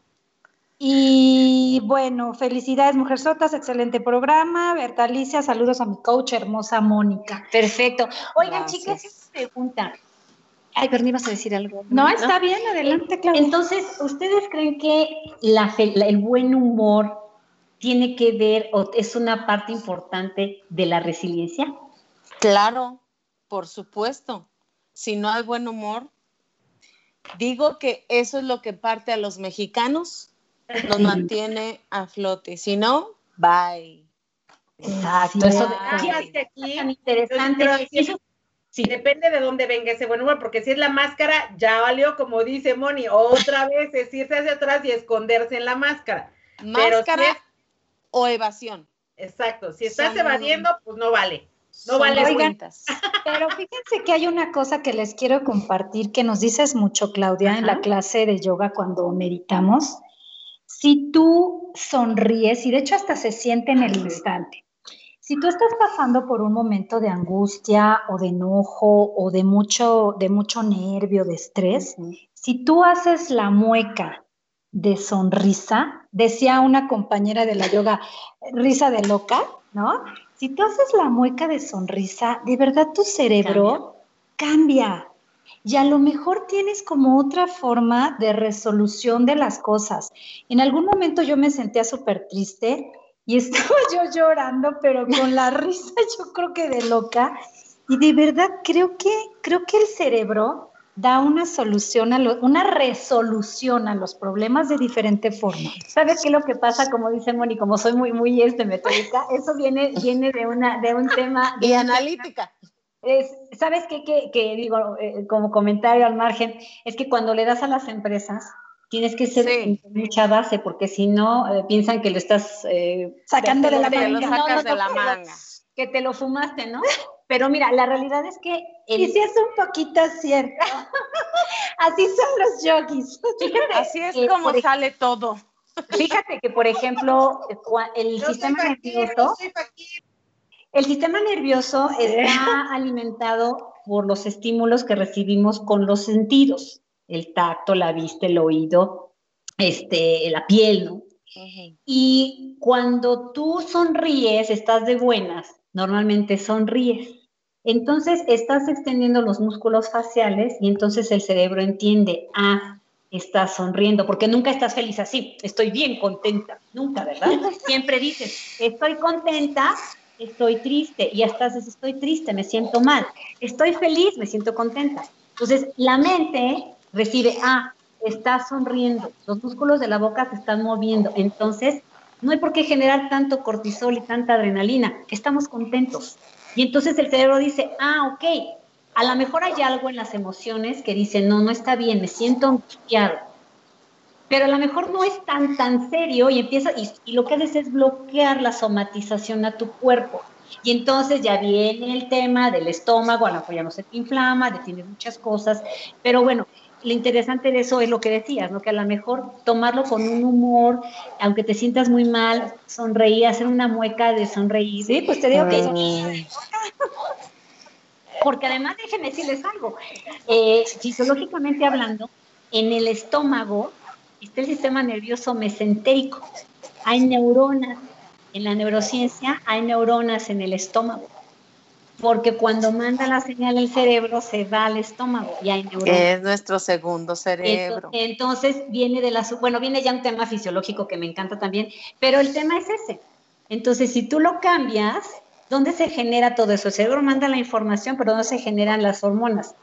Y bueno, felicidades Mujerzotas, excelente programa. Berta Alicia, saludos a mi coach hermosa Mónica. Perfecto. Oigan, chicas, una pregunta. Ay, pero me ibas a decir algo. No, está bien, adelante, claro. Entonces, ¿ustedes creen que la, el buen humor tiene que ver o es una parte importante de la resiliencia? Claro, por supuesto. Si no hay buen humor, digo que eso es lo que parte a los mexicanos, nos mantiene a flote. Si no, bye. Exacto. Eso de, aquí, interesante. sí. Depende de dónde venga ese buen humor, porque si es la máscara, ya valió, como dice Moni, otra (laughs) vez es irse hacia atrás y esconderse en la máscara. Máscara o evasión. Exacto, si estás evadiendo, pues no vale. No vale (laughs) Pero fíjense que hay una cosa que les quiero compartir que nos dices mucho, Claudia, en la clase de yoga cuando meditamos. Si tú sonríes, y de hecho hasta se siente en el instante, si tú estás pasando por un momento de angustia o de enojo o de mucho, de mucho nervio, de estrés, si tú haces la mueca de sonrisa, decía una compañera de la yoga, risa de loca, ¿no? Si tú haces la mueca de sonrisa, de verdad tu cerebro cambia. Y a lo mejor tienes como otra forma de resolución de las cosas. En algún momento yo me sentía súper triste y (laughs) estaba yo llorando, pero con la (laughs) risa yo creo que de loca. Y de verdad creo que, creo que el cerebro da una solución, a una resolución a los problemas de diferente forma. ¿Sabes qué es lo que pasa? Como dice Moni, como soy muy, muy este, metódica, eso viene, viene de, una, de un tema... y analítica. Es, ¿Sabes qué? Que, digo, eh, como comentario al margen, es que cuando le das a las empresas, tienes que ser mucha base, porque si no, eh, piensan que lo estás eh, sacando de la manga. de la manga. Que te lo fumaste, ¿no? Pero mira, la realidad es que... Y si es un poquito cierto. (laughs) Así son los yogis. Así es como sale todo. Fíjate que, por ejemplo, el sistema nervioso... El sistema nervioso está alimentado por los estímulos que recibimos con los sentidos, el tacto, la vista, el oído, este, la piel, ¿no? Y cuando tú sonríes, estás de buenas, normalmente sonríes. Entonces estás extendiendo los músculos faciales y entonces el cerebro entiende, ah, estás sonriendo, porque nunca estás feliz así, estoy bien contenta, nunca, ¿verdad? (laughs) Siempre dices, estoy contenta, estoy triste, y hasta dices, estoy triste, me siento mal, estoy feliz, me siento contenta. Entonces la mente recibe, ah, estás sonriendo, los músculos de la boca se están moviendo, entonces no hay por qué generar tanto cortisol y tanta adrenalina, estamos contentos. Y entonces el cerebro dice, ah, ok, a lo mejor hay algo en las emociones que dice, no, no está bien, me siento angustiado. Pero a lo mejor no es tan, tan serio y empieza, y, lo que haces es bloquear la somatización a tu cuerpo. Y entonces ya viene el tema del estómago, a lo mejor ya no se te inflama, detiene muchas cosas, pero bueno, lo interesante de eso es lo que decías, ¿no? Que a lo mejor tomarlo con un humor, aunque te sientas muy mal, sonreír, hacer una mueca de sonreír. Sí, pues te digo que... Porque además déjenme decirles algo, eh, fisiológicamente hablando, en el estómago está el sistema nervioso mesentérico. Hay neuronas, en la neurociencia hay neuronas en el estómago porque cuando manda la señal al cerebro se va al estómago y hay neuronas. Es nuestro segundo cerebro. Entonces, viene de la, bueno, viene ya un tema fisiológico que me encanta también, pero el tema es ese. Entonces, si tú lo cambias, ¿dónde se genera todo eso? El cerebro manda la información, pero ¿dónde se generan las hormonas?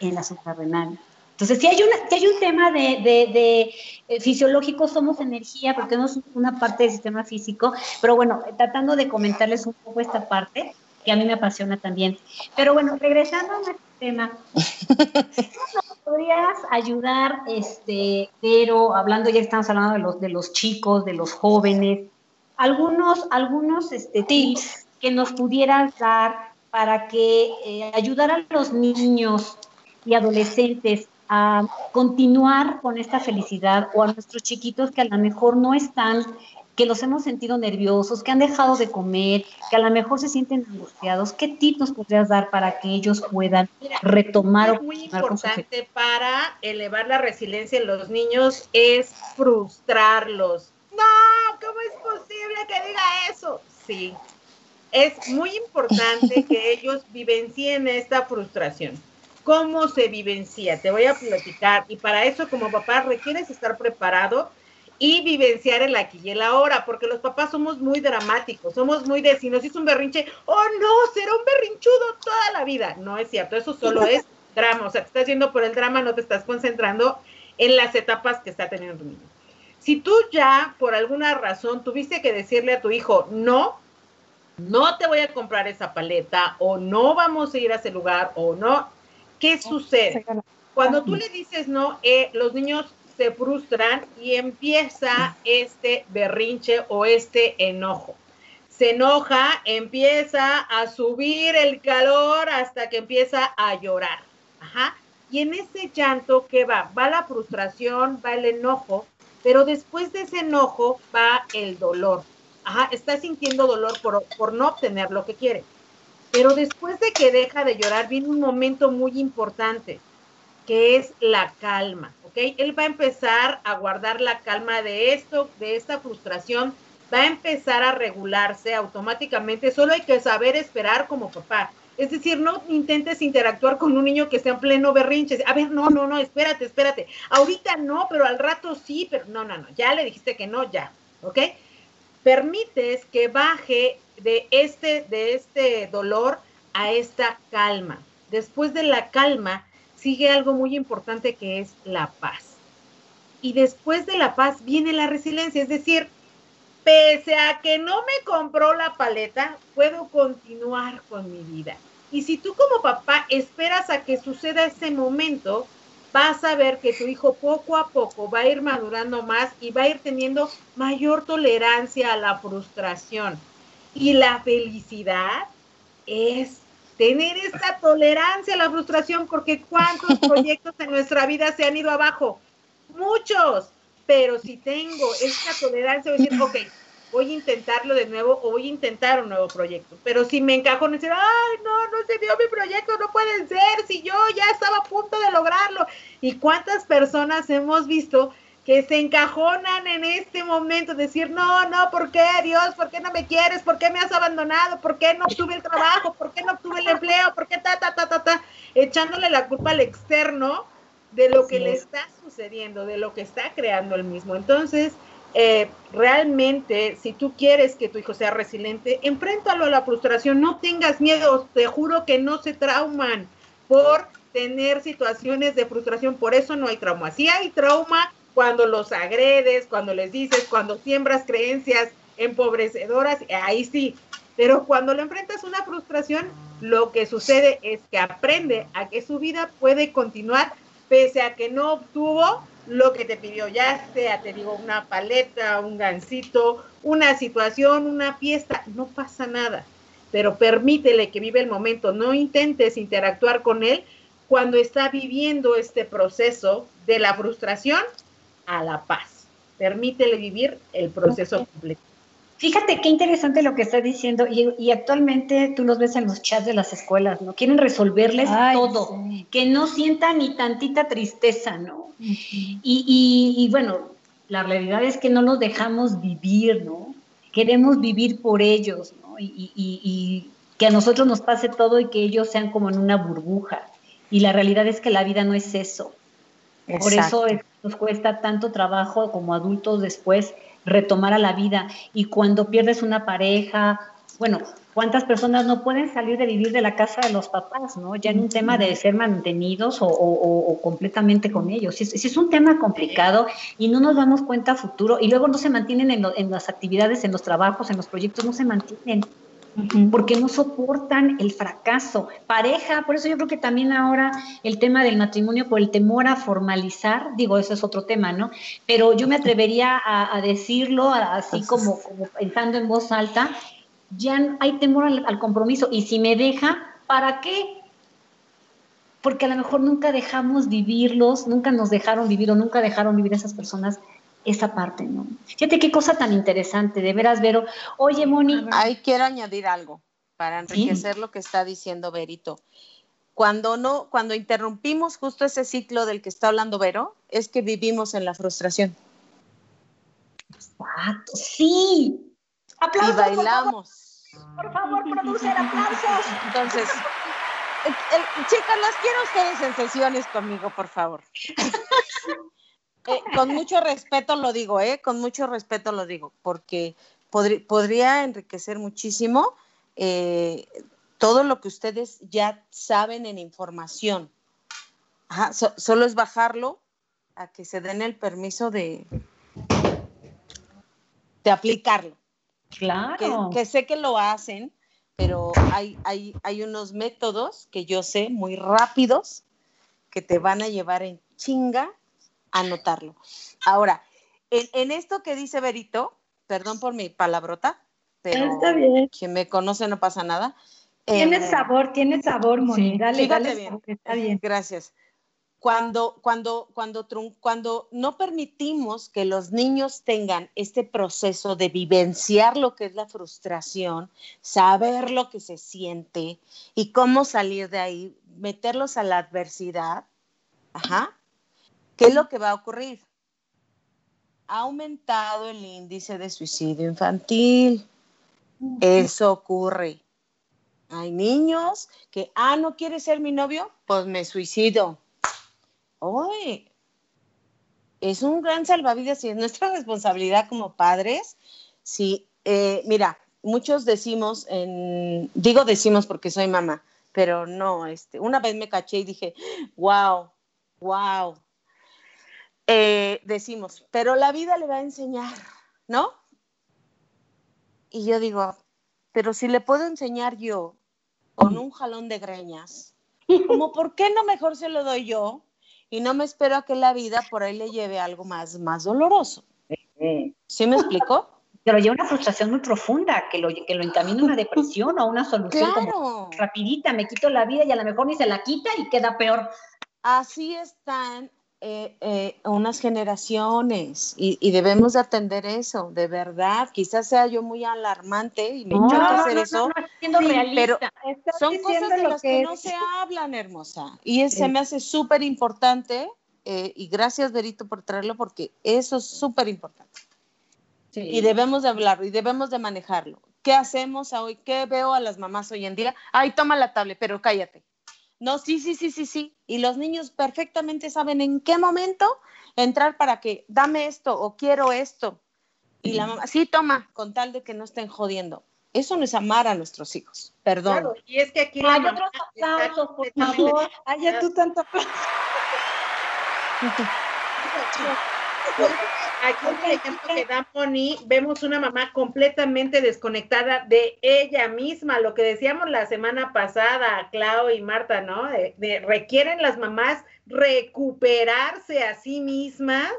En la suprarrenal. Entonces, si hay, una, si hay un tema de, de, de eh, fisiológico, somos energía, porque no es una parte del sistema físico, pero bueno, tratando de comentarles un poco esta parte, que a mí me apasiona también. Pero bueno, regresando a nuestro tema, ¿cómo podrías ayudar, este, pero hablando, ya estamos hablando de los, de los chicos, de los jóvenes, algunos, algunos este, tips que nos pudieras dar para que eh, ayudar a los niños y adolescentes a continuar con esta felicidad o a nuestros chiquitos que a lo mejor no están que los hemos sentido nerviosos, que han dejado de comer, que a lo mejor se sienten angustiados, ¿qué tips nos podrías dar para que ellos puedan retomar? Es muy importante para elevar la resiliencia en los niños es frustrarlos. No, ¿cómo es posible que diga eso? Sí, es muy importante (laughs) que ellos vivencien esta frustración. ¿Cómo se vivencia? Te voy a platicar y para eso como papá requieres estar preparado y vivenciar el aquí y el ahora, porque los papás somos muy dramáticos, somos muy de si nos hizo un berrinche, oh no, será un berrinchudo toda la vida. No es cierto, eso solo es (laughs) drama, o sea, te estás yendo por el drama, no te estás concentrando en las etapas que está teniendo tu niño. Si tú ya, por alguna razón, tuviste que decirle a tu hijo, no, no te voy a comprar esa paleta, o no vamos a ir a ese lugar, o no, ¿qué sucede? Cuando tú le dices no, eh, los niños se frustran y empieza este berrinche o este enojo. se enoja, empieza a subir el calor hasta que empieza a llorar. Ajá. Y en ese llanto, ¿qué va? Va la frustración, va el enojo, pero después de ese enojo va el dolor. Ajá, está sintiendo dolor por, por no obtener lo que quiere. Pero después de que deja de llorar, viene un momento muy importante, que es la calma, ¿ok? Él va a empezar a guardar la calma de esto, de esta frustración, va a empezar a regularse automáticamente, solo hay que saber esperar como papá. Es decir, no intentes interactuar con un niño que está en pleno berrinche. A ver, no, no, no, espérate, espérate. Ahorita no, pero al rato sí, pero no, no, no. Ya le dijiste que no, ya, ¿ok? Permites que baje de este, de este dolor a esta calma. Después de la calma sigue algo muy importante que es la paz. Y después de la paz viene la resiliencia, es decir, pese a que no me compró la paleta, puedo continuar con mi vida. Y si tú como papá esperas a que suceda ese momento, vas a ver que tu hijo poco a poco va a ir madurando más y va a ir teniendo mayor tolerancia a la frustración. Y la felicidad es tener esta tolerancia a la frustración, porque cuántos (laughs) proyectos en nuestra vida se han ido abajo, muchos, pero si tengo esta tolerancia, voy a decir, ok, voy a intentarlo de nuevo o voy a intentar un nuevo proyecto. Pero si me encajo en decir, ay, no, no se dio mi proyecto, no puede ser, si yo ya estaba a punto de lograrlo. ¿Y cuántas personas hemos visto que se encajonan en este momento, decir, no, no, ¿por qué Dios? ¿Por qué no me quieres? ¿Por qué me has abandonado? ¿Por qué no obtuve el trabajo? ¿Por qué no obtuve el empleo? ¿Por qué ta, ta, ta, ta, ta? Echándole la culpa al externo de lo que le está sucediendo, de lo que está creando él mismo. Entonces, eh, realmente, si tú quieres que tu hijo sea resiliente, enfréntalo a la frustración, no tengas miedo, te juro que no se trauman por tener situaciones de frustración, por eso no hay trauma. Si hay trauma cuando los agredes, cuando les dices, cuando siembras creencias empobrecedoras, ahí sí, pero cuando le enfrentas una frustración, lo que sucede es que aprende a que su vida puede continuar pese a que no obtuvo lo que te pidió, ya sea, te digo, una paleta, un gancito, una situación, una fiesta, no pasa nada, pero permítele que vive el momento, no intentes interactuar con él cuando está viviendo este proceso de la frustración a la paz. Permítele vivir el proceso completo. Fíjate qué interesante lo que está diciendo y, actualmente tú los ves en los chats de las escuelas, ¿no? Quieren resolverles todo, que no sientan ni tantita tristeza, ¿no? y, bueno, la realidad es que no los dejamos vivir, ¿no? Queremos vivir por ellos, ¿no? Y, y que a nosotros nos pase todo y que ellos sean como en una burbuja. Y la realidad es que la vida no es eso. Por eso nos cuesta tanto trabajo como adultos después retomar a la vida. Y cuando pierdes una pareja, bueno, ¿cuántas personas no pueden salir de vivir de la casa de los papás, no? Ya en un tema de ser mantenidos o, completamente con ellos. Si es, es, un tema complicado y no nos damos cuenta a futuro y luego no se mantienen en, en las actividades, en los trabajos, en los proyectos, no se mantienen porque no soportan el fracaso. Pareja, por eso yo creo que también ahora el tema del matrimonio, por el temor a formalizar, digo, eso es otro tema, ¿no? Pero yo me atrevería a, decirlo así como, pensando en voz alta, ya hay temor al, compromiso. Y si me deja, ¿para qué? Porque a lo mejor nunca dejamos vivirlos, nunca nos dejaron vivir o nunca dejaron vivir esas personas esa parte, ¿no? Fíjate qué cosa tan interesante, de veras, Vero. Oye, Moni. Ahí quiero añadir algo para enriquecer lo que está diciendo Verito. Cuando no, cuando interrumpimos justo ese ciclo del que está hablando Vero, es que vivimos en la frustración. Sí. Aplausos. Y bailamos. Por favor, por favor aplausos. Entonces, chicas, las quiero ustedes en sesiones conmigo, por favor. (laughs) Eh, con mucho respeto lo digo, ¿eh? Con mucho respeto lo digo, porque podría enriquecer muchísimo eh, todo lo que ustedes ya saben en información. solo es bajarlo a que se den el permiso de, de aplicarlo. Claro. Que, sé que lo hacen, pero hay, hay, hay unos métodos que yo sé muy rápidos que te van a llevar en chinga anotarlo. Ahora, en, esto que dice Berito, perdón por mi palabrota, pero Está bien. quien me conoce no pasa nada. Tiene eh, sabor, tiene sabor, Moni. dale, dale bien. está bien. Gracias. Cuando, cuando, cuando, cuando no permitimos que los niños tengan este proceso de vivenciar lo que es la frustración, saber lo que se siente y cómo salir de ahí, meterlos a la adversidad, ajá, ¿qué es lo que va a ocurrir? Ha aumentado el índice de suicidio infantil. Eso ocurre. Hay niños que, ah, no quiere ser mi novio, pues me suicido. Oye, es un gran salvavidas y es nuestra responsabilidad como padres. Sí, eh, mira, muchos decimos, en, digo decimos porque soy mamá, pero no, este, una vez me caché y dije, wow, wow. Eh, decimos, pero la vida le va a enseñar, ¿no? Y yo digo, pero si le puedo enseñar yo con un jalón de greñas, como por qué no mejor se lo doy yo y no me espero a que la vida por ahí le lleve algo más, más doloroso. ¿Sí me explicó? Pero hay una frustración muy profunda que lo, que lo encamina a una depresión o a una solución como rapidita, me quito la vida y a lo mejor ni se la quita y queda peor. Así están eh, eh, unas generaciones y, debemos de atender eso, de verdad. Quizás sea yo muy alarmante y me no, hacer eso, pero son cosas de las que, no se hablan, hermosa. Y es, se me hace súper importante eh, y gracias, Berito, por traerlo porque eso es súper importante. Y debemos de hablarlo y debemos de manejarlo. ¿Qué hacemos hoy? ¿Qué veo a las mamás hoy en día? Ay, toma la tablet, pero cállate. No, sí, sí, sí, sí, sí. Y los niños perfectamente saben en qué momento entrar para que dame esto o quiero esto. Y la mamá, sí, toma, con tal de que no estén jodiendo. Eso no es amar a nuestros hijos. Perdón. Claro, y es que aquí Hay otros aplausos, por favor. Ay, tú tanto aplauso. (laughs) Aquí, por ejemplo, que da Moni, vemos una mamá completamente desconectada de ella misma, lo que decíamos la semana pasada, Clau y Marta, ¿no? requieren las mamás recuperarse a sí mismas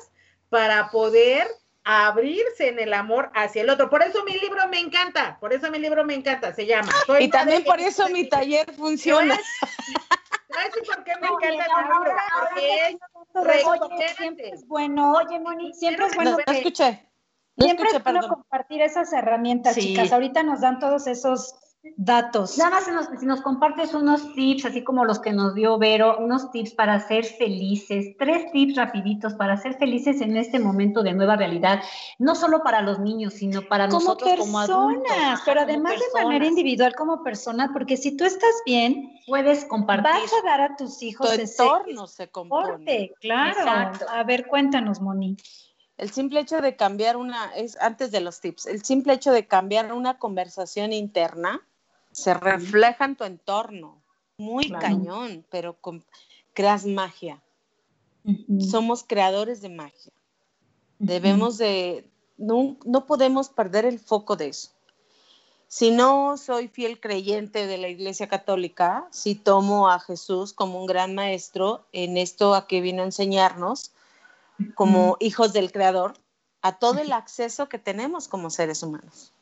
para poder abrirse en el amor hacia el otro. Por eso mi libro me encanta, por eso mi libro me encanta, se llama. y también por eso mi taller funciona. ¿Sabes por qué me encanta el libro? Porque es siempre es bueno. Oye, Moni, siempre es bueno. No, escuché. siempre es bueno compartir esas herramientas, chicas. Ahorita nos dan todos esos datos. Nada más si nos, compartes unos tips, así como los que nos dio Vero, unos tips para ser felices, tres tips rapiditos para ser felices en este momento de nueva realidad, no solo para los niños, sino para nosotros como adultos. Pero además de manera individual como persona, porque si tú estás bien, puedes compartir. Vas a dar a tus hijos tu entorno se compone. Claro. A ver, cuéntanos, Moni. El simple hecho de cambiar una, es antes de los tips, el simple hecho de cambiar una conversación interna, se refleja en tu entorno. Muy cañón, pero creas magia. Somos creadores de magia. Debemos de, no, no podemos perder el foco de eso. Si no soy fiel creyente de la Iglesia Católica, si tomo a Jesús como un gran maestro en esto a que vino a enseñarnos, como hijos del Creador, a todo el acceso que tenemos como seres humanos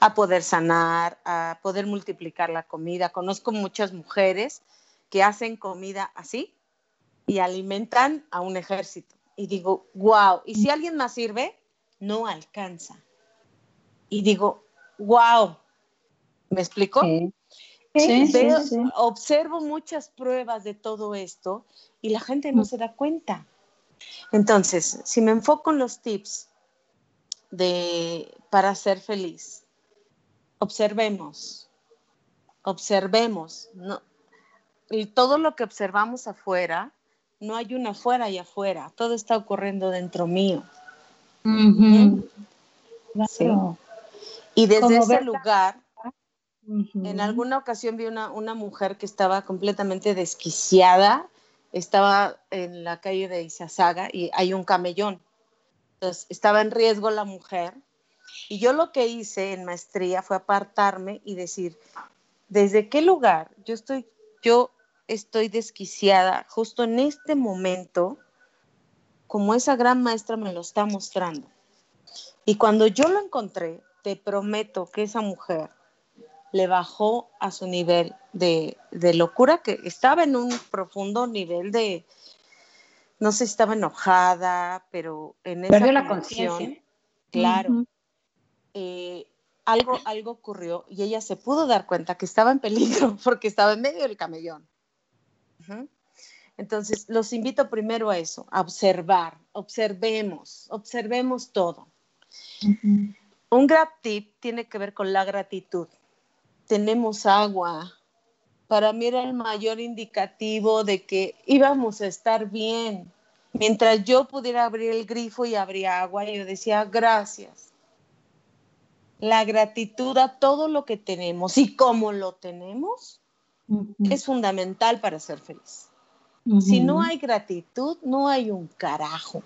a poder sanar, a poder multiplicar la comida. Conozco muchas mujeres que hacen comida así y alimentan a un ejército. Y digo, wow, y si alguien más sirve, no alcanza. Y digo, wow, ¿me explico? Sí. observo muchas pruebas de todo esto y la gente no se da cuenta. Entonces, si me enfoco en los tips de, para ser feliz. Observemos, observemos. No, y todo lo que observamos afuera, no hay una afuera y afuera, todo está ocurriendo dentro mío. Y desde ese lugar, en alguna ocasión vi una, una mujer que estaba completamente desquiciada, estaba en la calle de Izazaga y hay un camellón. Entonces, estaba en riesgo la mujer. Y yo lo que hice en maestría fue apartarme y decir, ¿desde qué lugar yo estoy, yo estoy desquiciada justo en este momento, como esa gran maestra me lo está mostrando? Y cuando yo lo encontré, te prometo que esa mujer le bajó a su nivel de, locura, que estaba en un profundo nivel de, no sé si estaba enojada, pero en esa Perdió la conciencia. Claro. Eh, algo, algo ocurrió y ella se pudo dar cuenta que estaba en peligro (laughs) porque estaba en medio del camellón. Entonces, los invito primero a eso, a observar, observemos, observemos todo. Un gran tip tiene que ver con la gratitud. Tenemos agua. Para mí era el mayor indicativo de que íbamos a estar bien. Mientras yo pudiera abrir el grifo y abría agua, yo decía gracias. La gratitud a todo lo que tenemos y cómo lo tenemos es fundamental para ser feliz. Si no hay gratitud, no hay un carajo.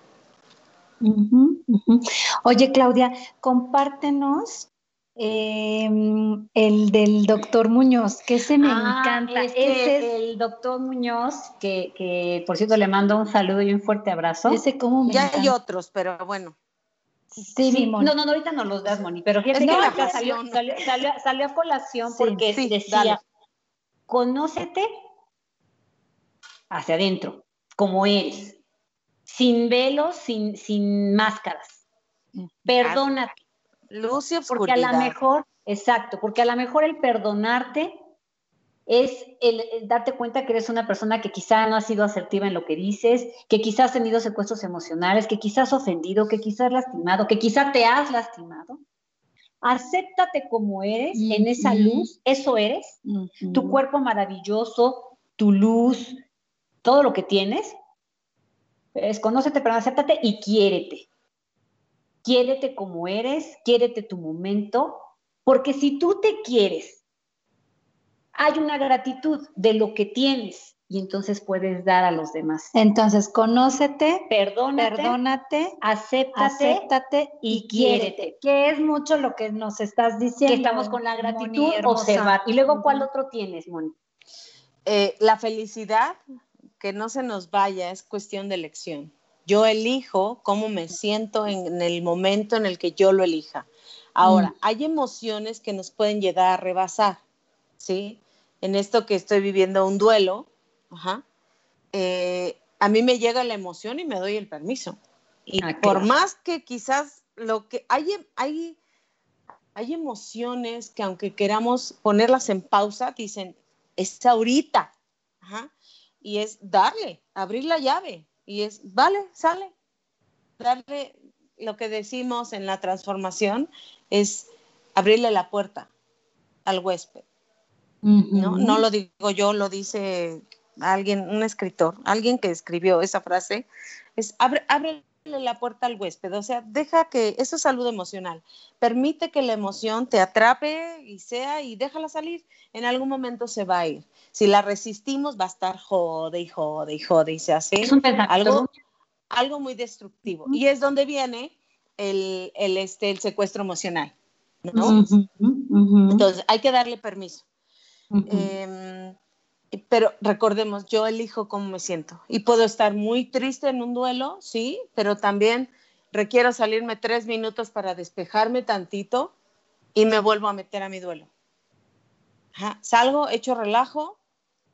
Oye, Claudia, compártenos em, el del doctor Muñoz, que se me ah, encanta. Ese es el doctor Muñoz, que, por cierto le mando un saludo y un fuerte abrazo. Ese como Ya hay otros, pero bueno. Sí, No, no, ahorita no los das, Moni, pero fíjate que la salió, salió, a colación porque decía, conócete hacia adentro, como eres, sin velos, sin, sin máscaras. Perdónate. Luz y Porque a lo mejor, exacto, porque a lo mejor el perdonarte es el, darte cuenta que eres una persona que quizá no ha sido asertiva en lo que dices, que quizás has tenido secuestros emocionales, que quizás has ofendido, que quizás has lastimado, que quizá te has lastimado. Acéptate como eres, en esa luz, eso eres, tu cuerpo maravilloso, tu luz, todo lo que tienes, es conócete, pero acéptate y quiérete. Quiérete como eres, quiérete tu momento, porque si tú te quieres, hay una gratitud de lo que tienes y entonces puedes dar a los demás. Entonces, conócete, perdónate, perdónate acéptate, acéptate y, quiérete, que es mucho lo que nos estás diciendo. Que estamos con la gratitud, observar. Y luego, ¿cuál otro tienes, Moni? Eh, la felicidad que no se nos vaya es cuestión de elección. Yo elijo cómo me siento en, el momento en el que yo lo elija. Ahora, mm. hay emociones que nos pueden llegar a rebasar, ¿sí? En esto que estoy viviendo un duelo, eh, a mí me llega la emoción y me doy el permiso. Y ah, por más que quizás lo que hay, hay, hay emociones que aunque queramos ponerlas en pausa, dicen, es ahorita. Ajá y es darle, abrir la llave y es, vale, sale, darle lo que decimos en la transformación es abrirle la puerta al huésped. ¿No? no lo digo yo, lo dice alguien, un escritor, alguien que escribió esa frase, es abre, abre la puerta al huésped, o sea, deja que, eso es salud emocional, permite que la emoción te atrape y sea y déjala salir, en algún momento se va a ir. Si la resistimos va a estar jode y jode y jode y se hace algo, algo muy destructivo. Y es donde viene el, el, este, el secuestro emocional, ¿no? Entonces, hay que darle permiso. Pero recordemos, yo elijo cómo me siento y puedo estar muy triste en un duelo, sí, pero también requiero salirme tres minutos para despejarme tantito y me vuelvo a meter a mi duelo. Salgo, echo relajo,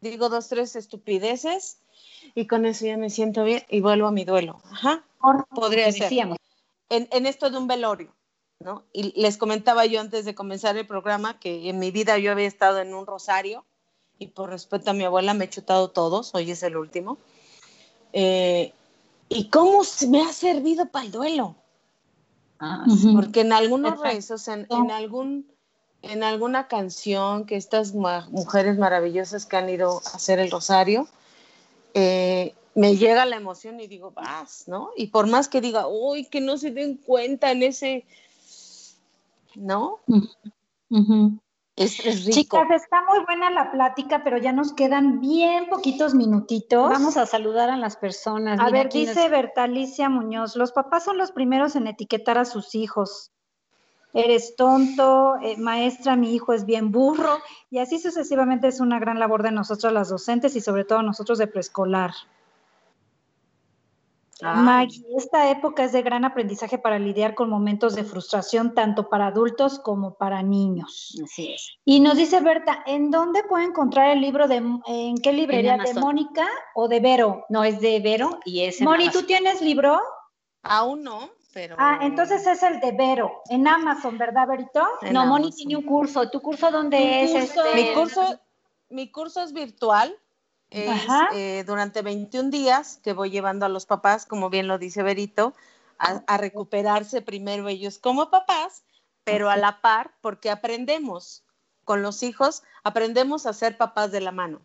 digo dos, tres estupideces y con eso ya me siento bien y vuelvo a mi duelo. Ajá, podría ser. En, en esto de un velorio, ¿no? Y les comentaba yo antes de comenzar el programa que en mi vida yo había estado en un rosario y por respeto a mi abuela me he chutado todos, hoy es el último. Eh, ¿Y cómo me ha servido para el duelo? Ah, Porque en algunos rezos, en, algún, en alguna canción que estas mujeres maravillosas que han ido a hacer el rosario, eh, me llega la emoción y digo, vas, ¿no? Y por más que diga, uy, que no se den cuenta en ese, ¿no? Chicas, está muy buena la plática, pero ya nos quedan bien poquitos minutitos. Vamos a saludar a las personas. A ver, dice Bertalicia Muñoz, los papás son los primeros en etiquetar a sus hijos. Eres tonto, eh, maestra, mi hijo es bien burro, y así sucesivamente es una gran labor de nosotros las docentes y sobre todo nosotros de preescolar. Maggie, esta época es de gran aprendizaje para lidiar con momentos de frustración tanto para adultos como para niños. Así es. Y nos dice Berta, ¿en dónde puede encontrar el libro de, en qué librería? ¿De Mónica o de Vero? No, es de Vero y es Moni, ¿tú tienes libro? Aún no, pero... Ah, entonces es el de Vero, en Amazon, ¿verdad, Verito? no, Moni tiene un curso. ¿Tu curso dónde es? Este? Mi curso, mi curso es virtual es eh, durante 21 días que voy llevando a los papás, como bien lo dice Berito, a, recuperarse primero ellos como papás, pero a la par, porque aprendemos con los hijos, aprendemos a ser papás de la mano.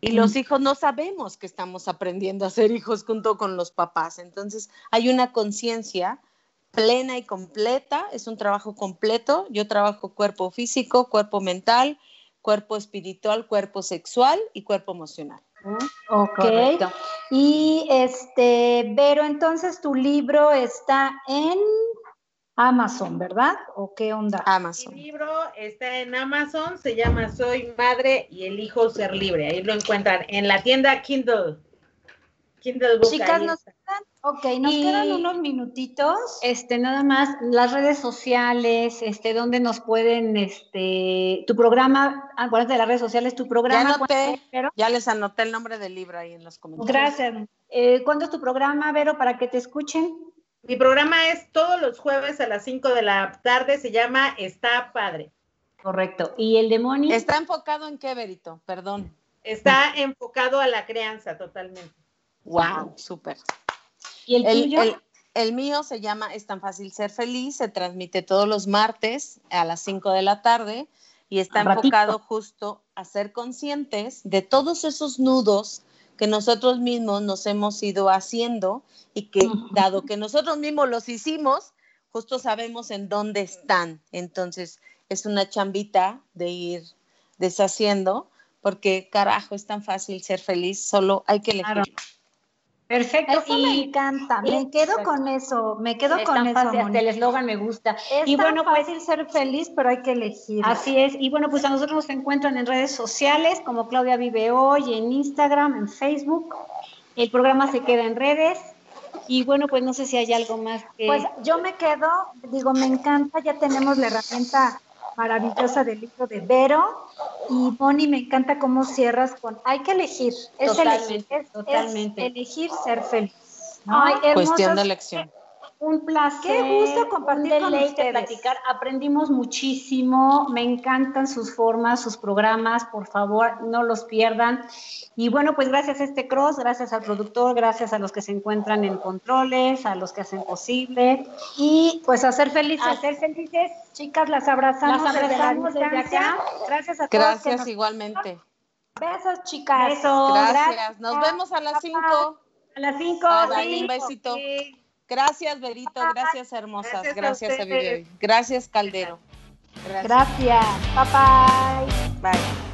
Y los hijos no sabemos que estamos aprendiendo a ser hijos junto con los papás. Entonces, hay una conciencia plena y completa, es un trabajo completo. Yo trabajo cuerpo físico, cuerpo mental, cuerpo espiritual, cuerpo sexual y cuerpo emocional. Ok. Y este, Vero, entonces tu libro está en Amazon, ¿verdad? ¿O qué onda? Amazon. Mi libro está en Amazon, se llama Soy Madre y elijo ser libre. Ahí lo encuentran en la tienda Kindle. Kindle Book. Chicas, nos Ok, nos quedan unos minutitos. Este, nada más, las redes sociales, este, donde nos pueden, este, tu programa, acuérdate de las redes sociales, tu programa. Ya, ya les anoté el nombre del libro ahí en los comentarios. Gracias. Eh, ¿Cuándo es tu programa, Vero, para que te escuchen? Mi programa es todos los jueves a las 5 de la tarde, se llama Está Padre. Correcto. ¿Y el demonio? ¿Está enfocado en qué, Verito? Perdón. Está enfocado a la crianza totalmente. Wow, súper. ¿Y el, El, mío se llama Es tan fácil ser feliz, se transmite todos los martes a las 5 de la tarde y está enfocado justo a ser conscientes de todos esos nudos que nosotros mismos nos hemos ido haciendo y que dado que nosotros mismos los hicimos, justo sabemos en dónde están. Entonces es una chambita de ir deshaciendo, porque carajo, es tan fácil ser feliz, solo hay que elegir. Perfecto. y me encanta, me quedo con eso, me quedo con eso. el eslogan me gusta. Es y bueno, pues, fácil ser feliz, pero hay que elegir. Así es. Y bueno, pues a nosotros nos encuentran en redes sociales como Claudia Vive Hoy, en Instagram, en Facebook. El programa se queda en redes. Y bueno, pues no sé si hay algo más que... Pues yo me quedo, digo, me encanta, ya tenemos la herramienta maravillosa del libro de Vero. Y Bonnie, me encanta cómo cierras con hay que elegir. Es totalmente, elegir, totalmente. elegir ser feliz. Cuestión de elección un placer. Qué gusto compartir un con ustedes. platicar. Aprendimos muchísimo. Me encantan sus formas, sus programas. Por favor, no los pierdan. Y bueno, pues gracias a este cross, gracias al productor, gracias a los que se encuentran en controles, a los que hacen posible. Y pues a ser felices. A ser felices. Chicas, las abrazamos, las abrazamos desde, acá. Gracias a todos. Gracias igualmente. Besos, chicas. Besos. Gracias. Nos vemos a las 5. A las 5. Un besito. Gracias, Berito. Gracias, hermosas. Gracias, gracias a Gracias, Caldero. Gracias. Bye bye. Bye.